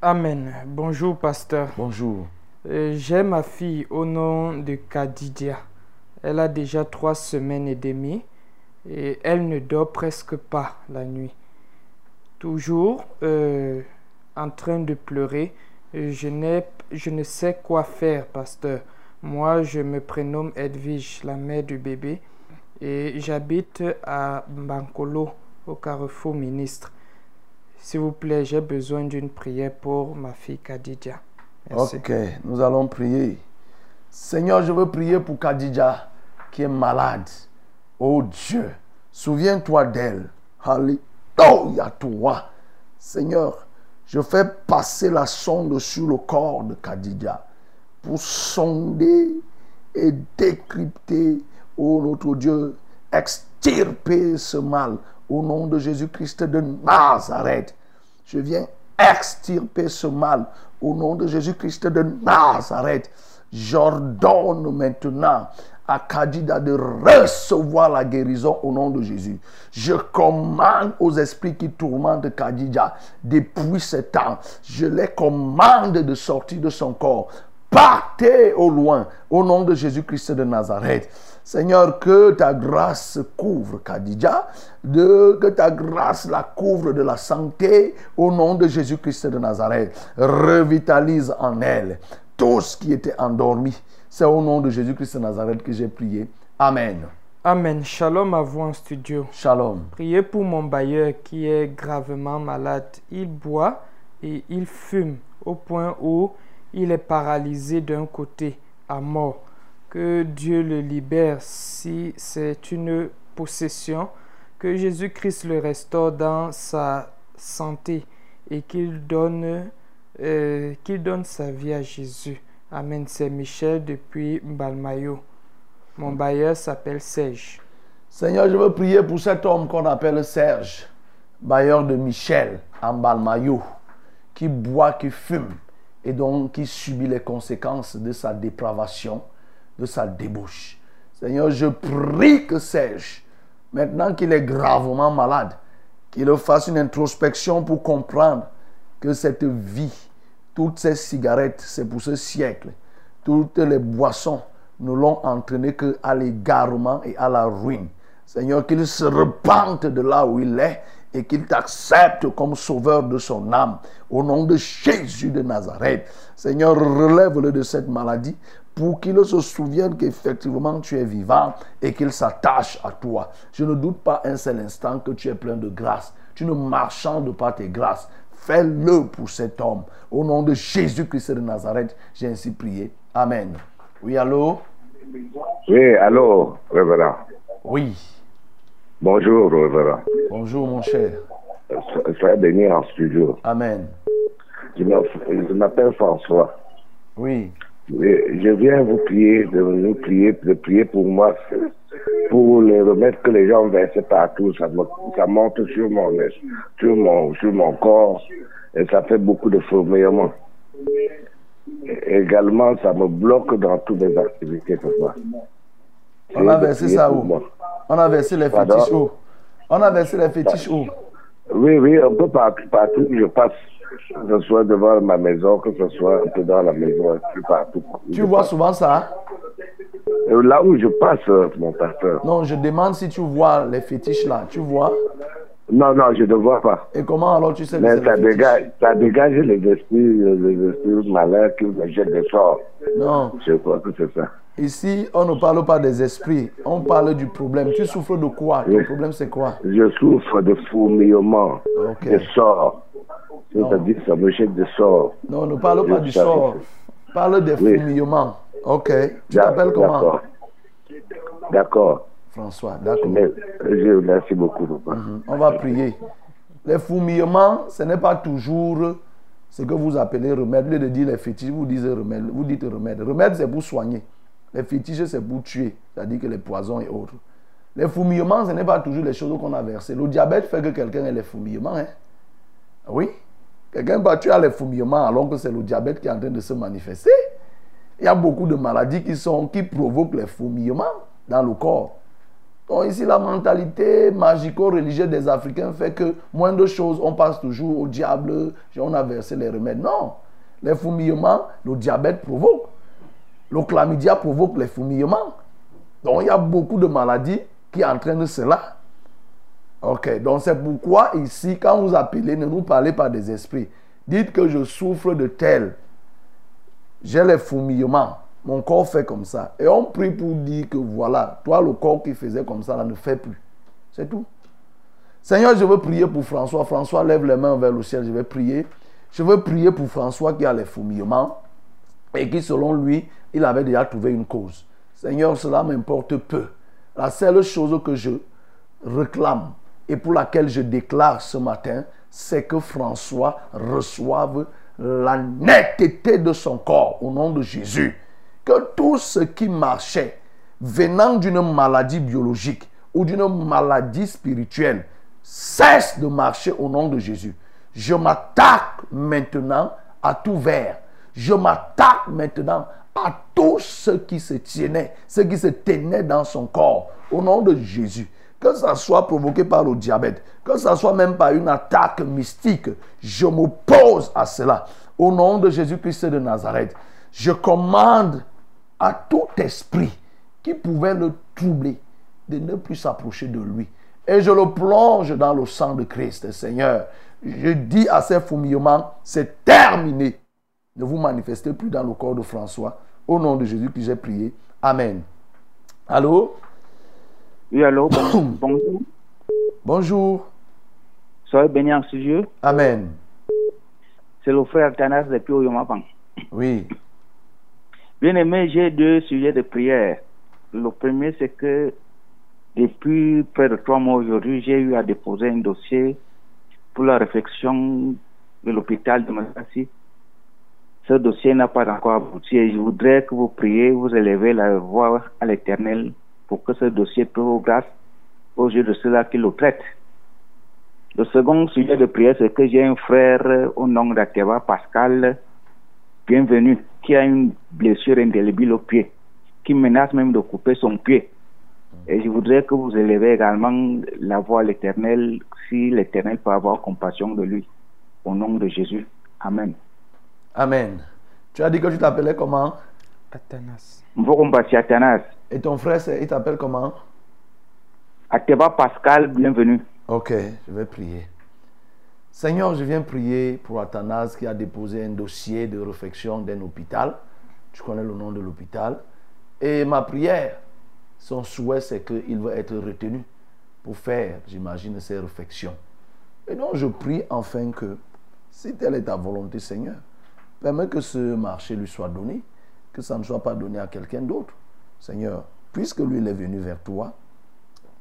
Amen. Bonjour, pasteur. Bonjour. Euh, J'ai ma fille au nom de Kadidia. Elle a déjà trois semaines et demie et elle ne dort presque pas la nuit. Toujours euh, en train de pleurer. Je, n'ai- je ne sais quoi faire, pasteur. Moi, je me prénomme Edwige, la mère du bébé, et j'habite à Bankolo, au carrefour ministre. S'il vous plaît, j'ai besoin d'une prière pour ma fille. Merci. Ok, nous allons prier. Seigneur, je veux prier pour Khadija qui est malade. Oh Dieu, souviens-toi d'elle. Alléluia, toi. Seigneur, je fais passer la sonde sur le corps de Khadija pour sonder et décrypter, oh notre Dieu, extirper ce mal au nom de Jésus-Christ de Nazareth. Je viens extirper ce mal au nom de Jésus-Christ de Nazareth. J'ordonne maintenant à Kadida de recevoir la guérison au nom de Jésus. Je commande aux esprits qui tourmentent Kadija depuis ce temps. Je les commande de sortir de son corps. Partez au loin au nom de Jésus-Christ de Nazareth. Seigneur, que ta grâce couvre Khadija, de, que ta grâce la couvre de la santé au nom de Jésus-Christ de Nazareth. Revitalise en elle tout ce qui était endormi. C'est au nom de Jésus-Christ de Nazareth que j'ai prié. Amen. Amen. Shalom à vous en studio. Shalom. Priez pour mon bailleur qui est gravement malade. Il boit et il fume au point où il est paralysé d'un côté à mort. Que Dieu le libère si c'est une possession. Que Jésus-Christ le restaure dans sa santé et qu'il donne, euh, donne sa vie à Jésus. Amen. C'est Michel depuis Balmayo. Mon bailleur s'appelle Serge. Seigneur, je veux prier pour cet homme qu'on appelle Serge, bailleur de Michel, en Balmayo, qui boit, qui fume, et donc qui subit les conséquences de sa dépravation, de sa débauche. Seigneur, je prie que Serge, maintenant qu'il est gravement malade, qu'il fasse une introspection pour comprendre que cette vie, toutes ces cigarettes, c'est pour ce siècle, toutes les boissons ne l'ont entraîné qu'à l'égarement et à la ruine. Seigneur, qu'il se repente de là où il est et qu'il t'accepte comme sauveur de son âme. Au nom de Jésus de Nazareth. Seigneur, relève-le de cette maladie pour qu'il se souvienne qu'effectivement tu es vivant et qu'il s'attache à toi. Je ne doute pas un seul instant que tu es plein de grâce. Tu ne marchandes pas tes grâces. Fais-le pour cet homme. Au nom de Jésus-Christ de Nazareth, j'ai ainsi prié. Amen. Oui, allô? Oui, allô, révérend. Oui. Bonjour, révérend. Bonjour, mon cher. Frère Denis en studio. Amen. Je m'appelle François. Oui. Je viens vous prier, de nous prier, de prier pour moi, pour les remèdes que les gens versent partout. Ça, me- ça monte sur mon, sur mon, sur mon corps et ça fait beaucoup de fourmillements. Également, ça me bloque dans toutes mes activités. On a versé ça où? moi. On a versé les Pardon? fétiches où? On a versé les fétiches où? Oui, oui, un peu partout, partout je passe, que ce soit devant ma maison, que ce soit un peu dans la maison, un peu partout. Tu vois souvent ça Euh, Là où je passe, euh, mon pasteur. Non, je demande si tu vois les fétiches là. Tu vois? Non, non, je ne vois pas. Et comment alors tu sais que Mais c'est ça les dégage, ça dégage les esprits, euh, les esprits malins qui me jettent des sorts. Non. Je crois que c'est ça. Ici, on ne parle pas des esprits. On parle du problème. Tu souffres de quoi? Oui. problème, c'est quoi? Je souffre de fourmillement, de sorts. C'est-à-dire ça me jette des sorts. Non, ne parle pas du sort. Parle des Oui. fourmillements. Ok. Tu t'appelles comment? D'accord. François, d'accord. Je merci beaucoup, papa. On va prier. Les fourmillements, ce n'est pas toujours ce que vous appelez remède. Au lieu de dire les fétiches, vous dites remède. Vous dites remède. Remède, c'est pour soigner. Les fétiches, c'est pour tuer. C'est-à-dire que les poisons et autres. Les fourmillements, ce n'est pas toujours les choses qu'on a versées. Le diabète fait que quelqu'un ait les fourmillements. Hein? Oui. Quelqu'un va tuer les fourmillements alors que c'est le diabète qui est en train de se manifester. Il y a beaucoup de maladies qui, sont, qui provoquent les fourmillements dans le corps. Donc ici, la mentalité magico-religieuse des Africains fait que moins de choses, on passe toujours au diable, on a versé les remèdes. Non. Les fourmillements, le diabète provoque. Le chlamydia provoque les fourmillements. Donc il y a beaucoup de maladies qui entraînent cela. Ok, donc c'est pourquoi ici, quand vous appelez, ne nous parlez pas des esprits. Dites que je souffre de tel. J'ai les fourmillements. Mon corps fait comme ça. Et on prie pour dire que voilà, toi, le corps qui faisait comme ça, là, ne fait plus. C'est tout. Seigneur, je veux prier pour François. François, lève les mains vers le ciel. Je vais prier. Je veux prier pour François qui a les fourmillements et qui, selon lui, il avait déjà trouvé une cause. Seigneur, cela m'importe peu. La seule chose que je réclame et pour laquelle je déclare ce matin, c'est que François reçoive la netteté de son corps au nom de Jésus. Que tout ce qui marchait venant d'une maladie biologique ou d'une maladie spirituelle cesse de marcher au nom de Jésus. Je m'attaque maintenant à tout verre. Je m'attaque maintenant à tout ce qui se tenait, ce qui se tenait dans son corps, au nom de Jésus. Que ça soit provoqué par le diabète, que ça soit même par une attaque mystique, je m'oppose à cela. Au nom de Jésus-Christ de Nazareth, je commande à tout esprit qui pouvait le troubler de ne plus s'approcher de lui. Et je le plonge dans le sang de Christ, Seigneur. Je dis à ces fourmillements, c'est terminé. Ne vous manifestez plus dans le corps de François. Au nom de Jésus que j'ai prié. Amen. Allô? Oui, allô, bon- bonjour. Bonjour. Soyez bénis en ce Dieu. Amen. C'est le frère Tanas depuis Oyomapang. Oui. Bien aimé, j'ai deux sujets de prière. Le premier, c'est que depuis près de trois mois aujourd'hui, j'ai eu à déposer un dossier pour la réflexion de l'hôpital de Massassi. Ce dossier n'a pas encore abouti et je voudrais que vous priez, vous élevez la voix à l'éternel pour que ce dossier trouve grâce aux yeux de ceux-là qui le traitent. Le second sujet de prière, c'est que j'ai un frère au nom d'Akeba Pascal, bienvenue, qui a une blessure indélébile au pied, qui menace même de couper son pied. Et je voudrais que vous élevez également la voix à l'éternel, si l'éternel peut avoir compassion de lui. Au nom de Jésus. Amen. Amen. Tu as dit que tu t'appelais comment? Athanas. Mvokombasi Atanas. Et ton frère, il t'appelle comment? Akeba Pascal, bienvenue. Ok, je vais prier. Seigneur, je viens prier pour Athanas qui a déposé un dossier de réflexion d'un hôpital. Tu connais le nom de l'hôpital. Et ma prière, son souhait, c'est qu'il va être retenu pour faire, j'imagine, ces réflexions. Et donc, je prie enfin que, si telle est ta volonté, Seigneur, permets que ce marché lui soit donné, que ça ne soit pas donné à quelqu'un d'autre. Seigneur, puisque lui, il est venu vers toi,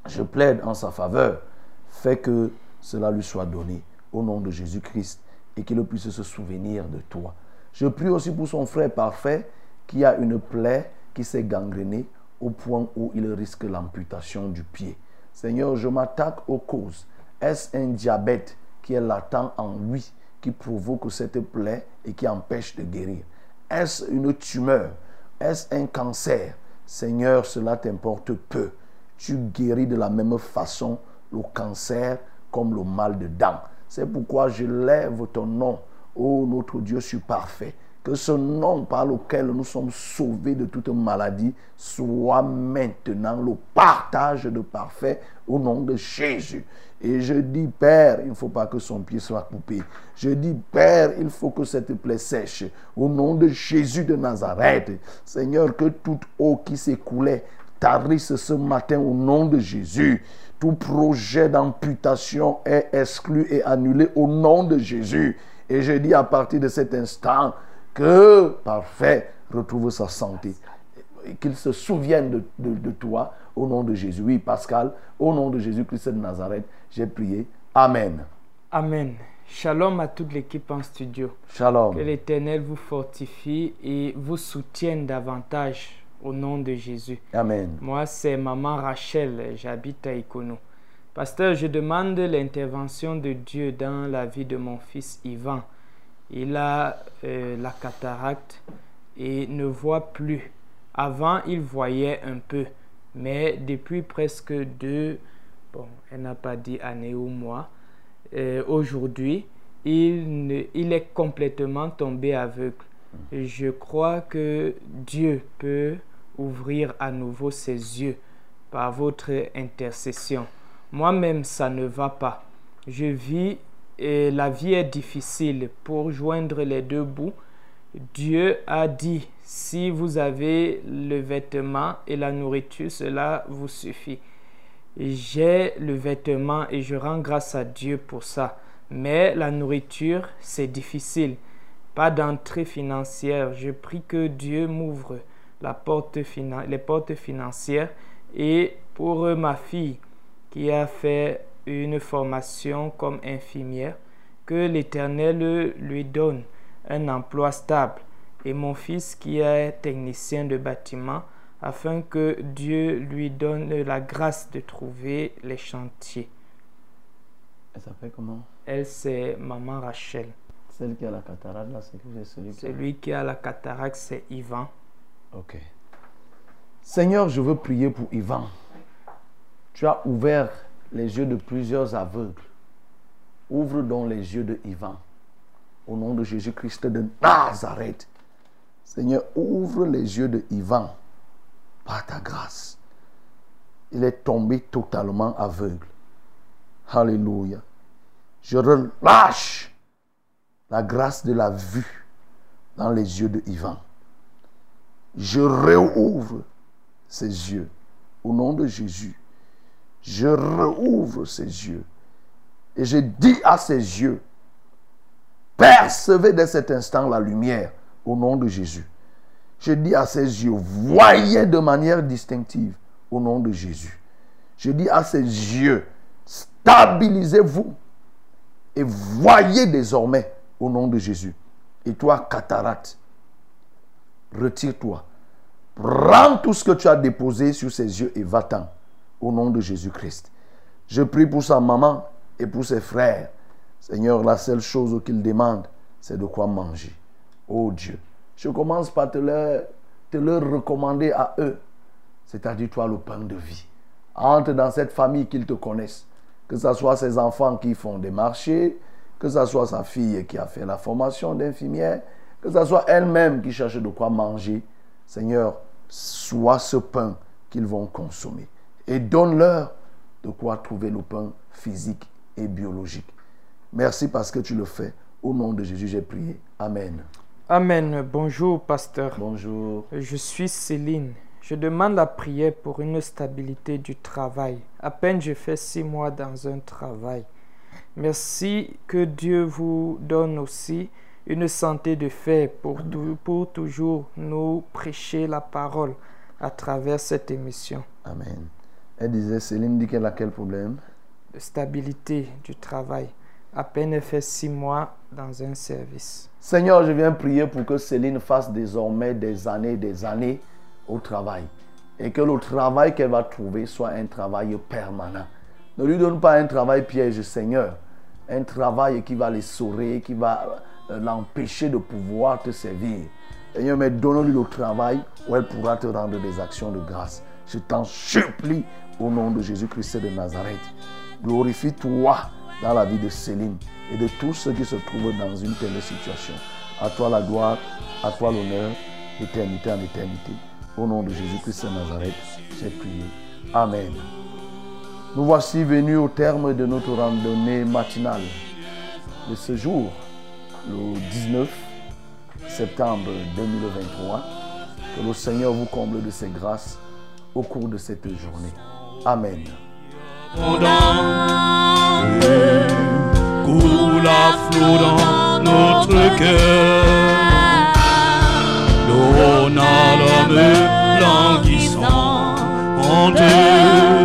je plaide en sa faveur. Fais que cela lui soit donné au nom de Jésus-Christ et qu'il puisse se souvenir de toi. Je prie aussi pour son frère parfait qui a une plaie qui s'est gangrénée au point où il risque l'amputation du pied. Seigneur, je m'attaque aux causes. Est-ce un diabète qui est latent en lui qui provoque cette plaie et qui empêche de guérir? Est-ce une tumeur? Est-ce un cancer? Seigneur, cela t'importe peu. Tu guéris de la même façon le cancer comme le mal de dents. C'est pourquoi je lève ton nom, ô notre Dieu, suis parfait, Que ce nom par lequel nous sommes sauvés de toute maladie soit maintenant le partage de parfait au nom de Jésus. Et je dis, Père, il ne faut pas que son pied soit coupé. Je dis, Père, il faut que cette plaie sèche. Au nom de Jésus de Nazareth. Seigneur, que toute eau qui s'écoulait tarisse ce matin au nom de Jésus. Tout projet d'amputation est exclu et annulé au nom de Jésus. Et je dis à partir de cet instant que parfait retrouve sa santé. Qu'il se souvienne de, de- de toi au nom de Jésus. Oui, Pascal, au nom de Jésus-Christ de Nazareth, j'ai prié. Amen. Amen. Shalom à toute l'équipe en studio. Shalom. Que l'Éternel vous fortifie et vous soutienne davantage au nom de Jésus. Amen. Moi, c'est Maman Rachel, j'habite à Ikono. Pasteur, je demande l'intervention de Dieu dans la vie de mon fils Ivan. Il a euh, la cataracte et ne voit plus. Avant, il voyait un peu, mais depuis presque deux, bon, elle n'a pas dit année ou mois, euh, aujourd'hui, il, il est complètement tombé aveugle. Je crois que Dieu peut ouvrir à nouveau ses yeux par votre intercession. Moi-même, ça ne va pas. Je vis et la vie est difficile pour joindre les deux bouts. Dieu a dit, si vous avez le vêtement et la nourriture, cela vous suffit. J'ai le vêtement et je rends grâce à Dieu pour ça. Mais la nourriture, c'est difficile. Pas d'entrée financière. Je prie que Dieu m'ouvre la porte les portes financières. Et pour ma fille qui a fait une formation comme infirmière, que l'Éternel lui donne un emploi stable. Et mon fils qui est technicien de bâtiment, afin que Dieu lui donne la grâce de trouver les chantiers. Elle s'appelle comment? Elle, c'est Maman Rachel. Celle qui a la cataracte, là, c'est celui qui a- Celui qui a la cataracte, c'est Ivan. Ok. Seigneur, je veux prier pour Ivan. Tu as ouvert les yeux de plusieurs aveugles. Ouvre donc les yeux de Ivan. Au nom de Jésus-Christ de Nazareth. Seigneur, ouvre les yeux de Ivan par ta grâce. Il est tombé totalement aveugle. Alléluia. Je relâche la grâce de la vue dans les yeux de Ivan. Je réouvre ses yeux au nom de Jésus. Je réouvre ses yeux et je dis à ses yeux, percevez dès cet instant la lumière au nom de Jésus. Je dis à ses yeux, voyez de manière distinctive au nom de Jésus. Je dis à ses yeux, stabilisez-vous et voyez désormais au nom de Jésus. Et toi, cataracte, retire-toi. Prends tout ce que tu as déposé sur ses yeux et va-t'en au nom de Jésus-Christ. Je prie pour sa maman et pour ses frères. Seigneur, la seule chose qu'ils demandent, c'est de quoi manger. Oh Dieu, je commence par te leur, te leur recommander à eux, c'est-à-dire toi le pain de vie. Entre dans cette famille qu'ils te connaissent. Que ce soit ses enfants qui font des marchés, que ce soit sa fille qui a fait la formation d'infirmière, que ce soit elle-même qui cherche de quoi manger. Seigneur, sois ce pain qu'ils vont consommer. Et donne-leur de quoi trouver le pain physique et biologique. Merci parce que tu le fais. Au nom de Jésus, j'ai prié. Amen. Amen. Bonjour, pasteur. Bonjour. Je suis Céline. Je demande la prière pour une stabilité du travail. À peine je fais six mois dans un travail. Merci que Dieu vous donne aussi une santé de fer pour, pour toujours nous prêcher la parole à travers cette émission. Amen. Elle disait, Céline dit qu'elle a quel problème? De stabilité du travail. À peine elle fait six mois dans un service. Seigneur, je viens prier pour que Céline fasse désormais des années, des années au travail. Et que le travail qu'elle va trouver soit un travail permanent. Ne lui donne pas un travail piège, Seigneur. Un travail qui va l'essorer, qui va euh, l'empêcher de pouvoir te servir. Seigneur, mais donne-lui le travail où elle pourra te rendre des actions de grâce. Je t'en supplie au nom de Jésus-Christ de Nazareth. Glorifie-toi dans la vie de Céline et de tous ceux qui se trouvent dans une telle situation. À toi la gloire, à toi l'honneur, éternité en éternité. Au nom de Jésus-Christ de Nazareth, j'ai prié. Amen. Nous voici venus au terme de notre randonnée matinale de ce jour, le 19 septembre 2023. Que le Seigneur vous comble de ses grâces au cours de cette journée. Amen. Coule à flot dans notre cœur. L'eau n'a l'homme languissant en Dieu.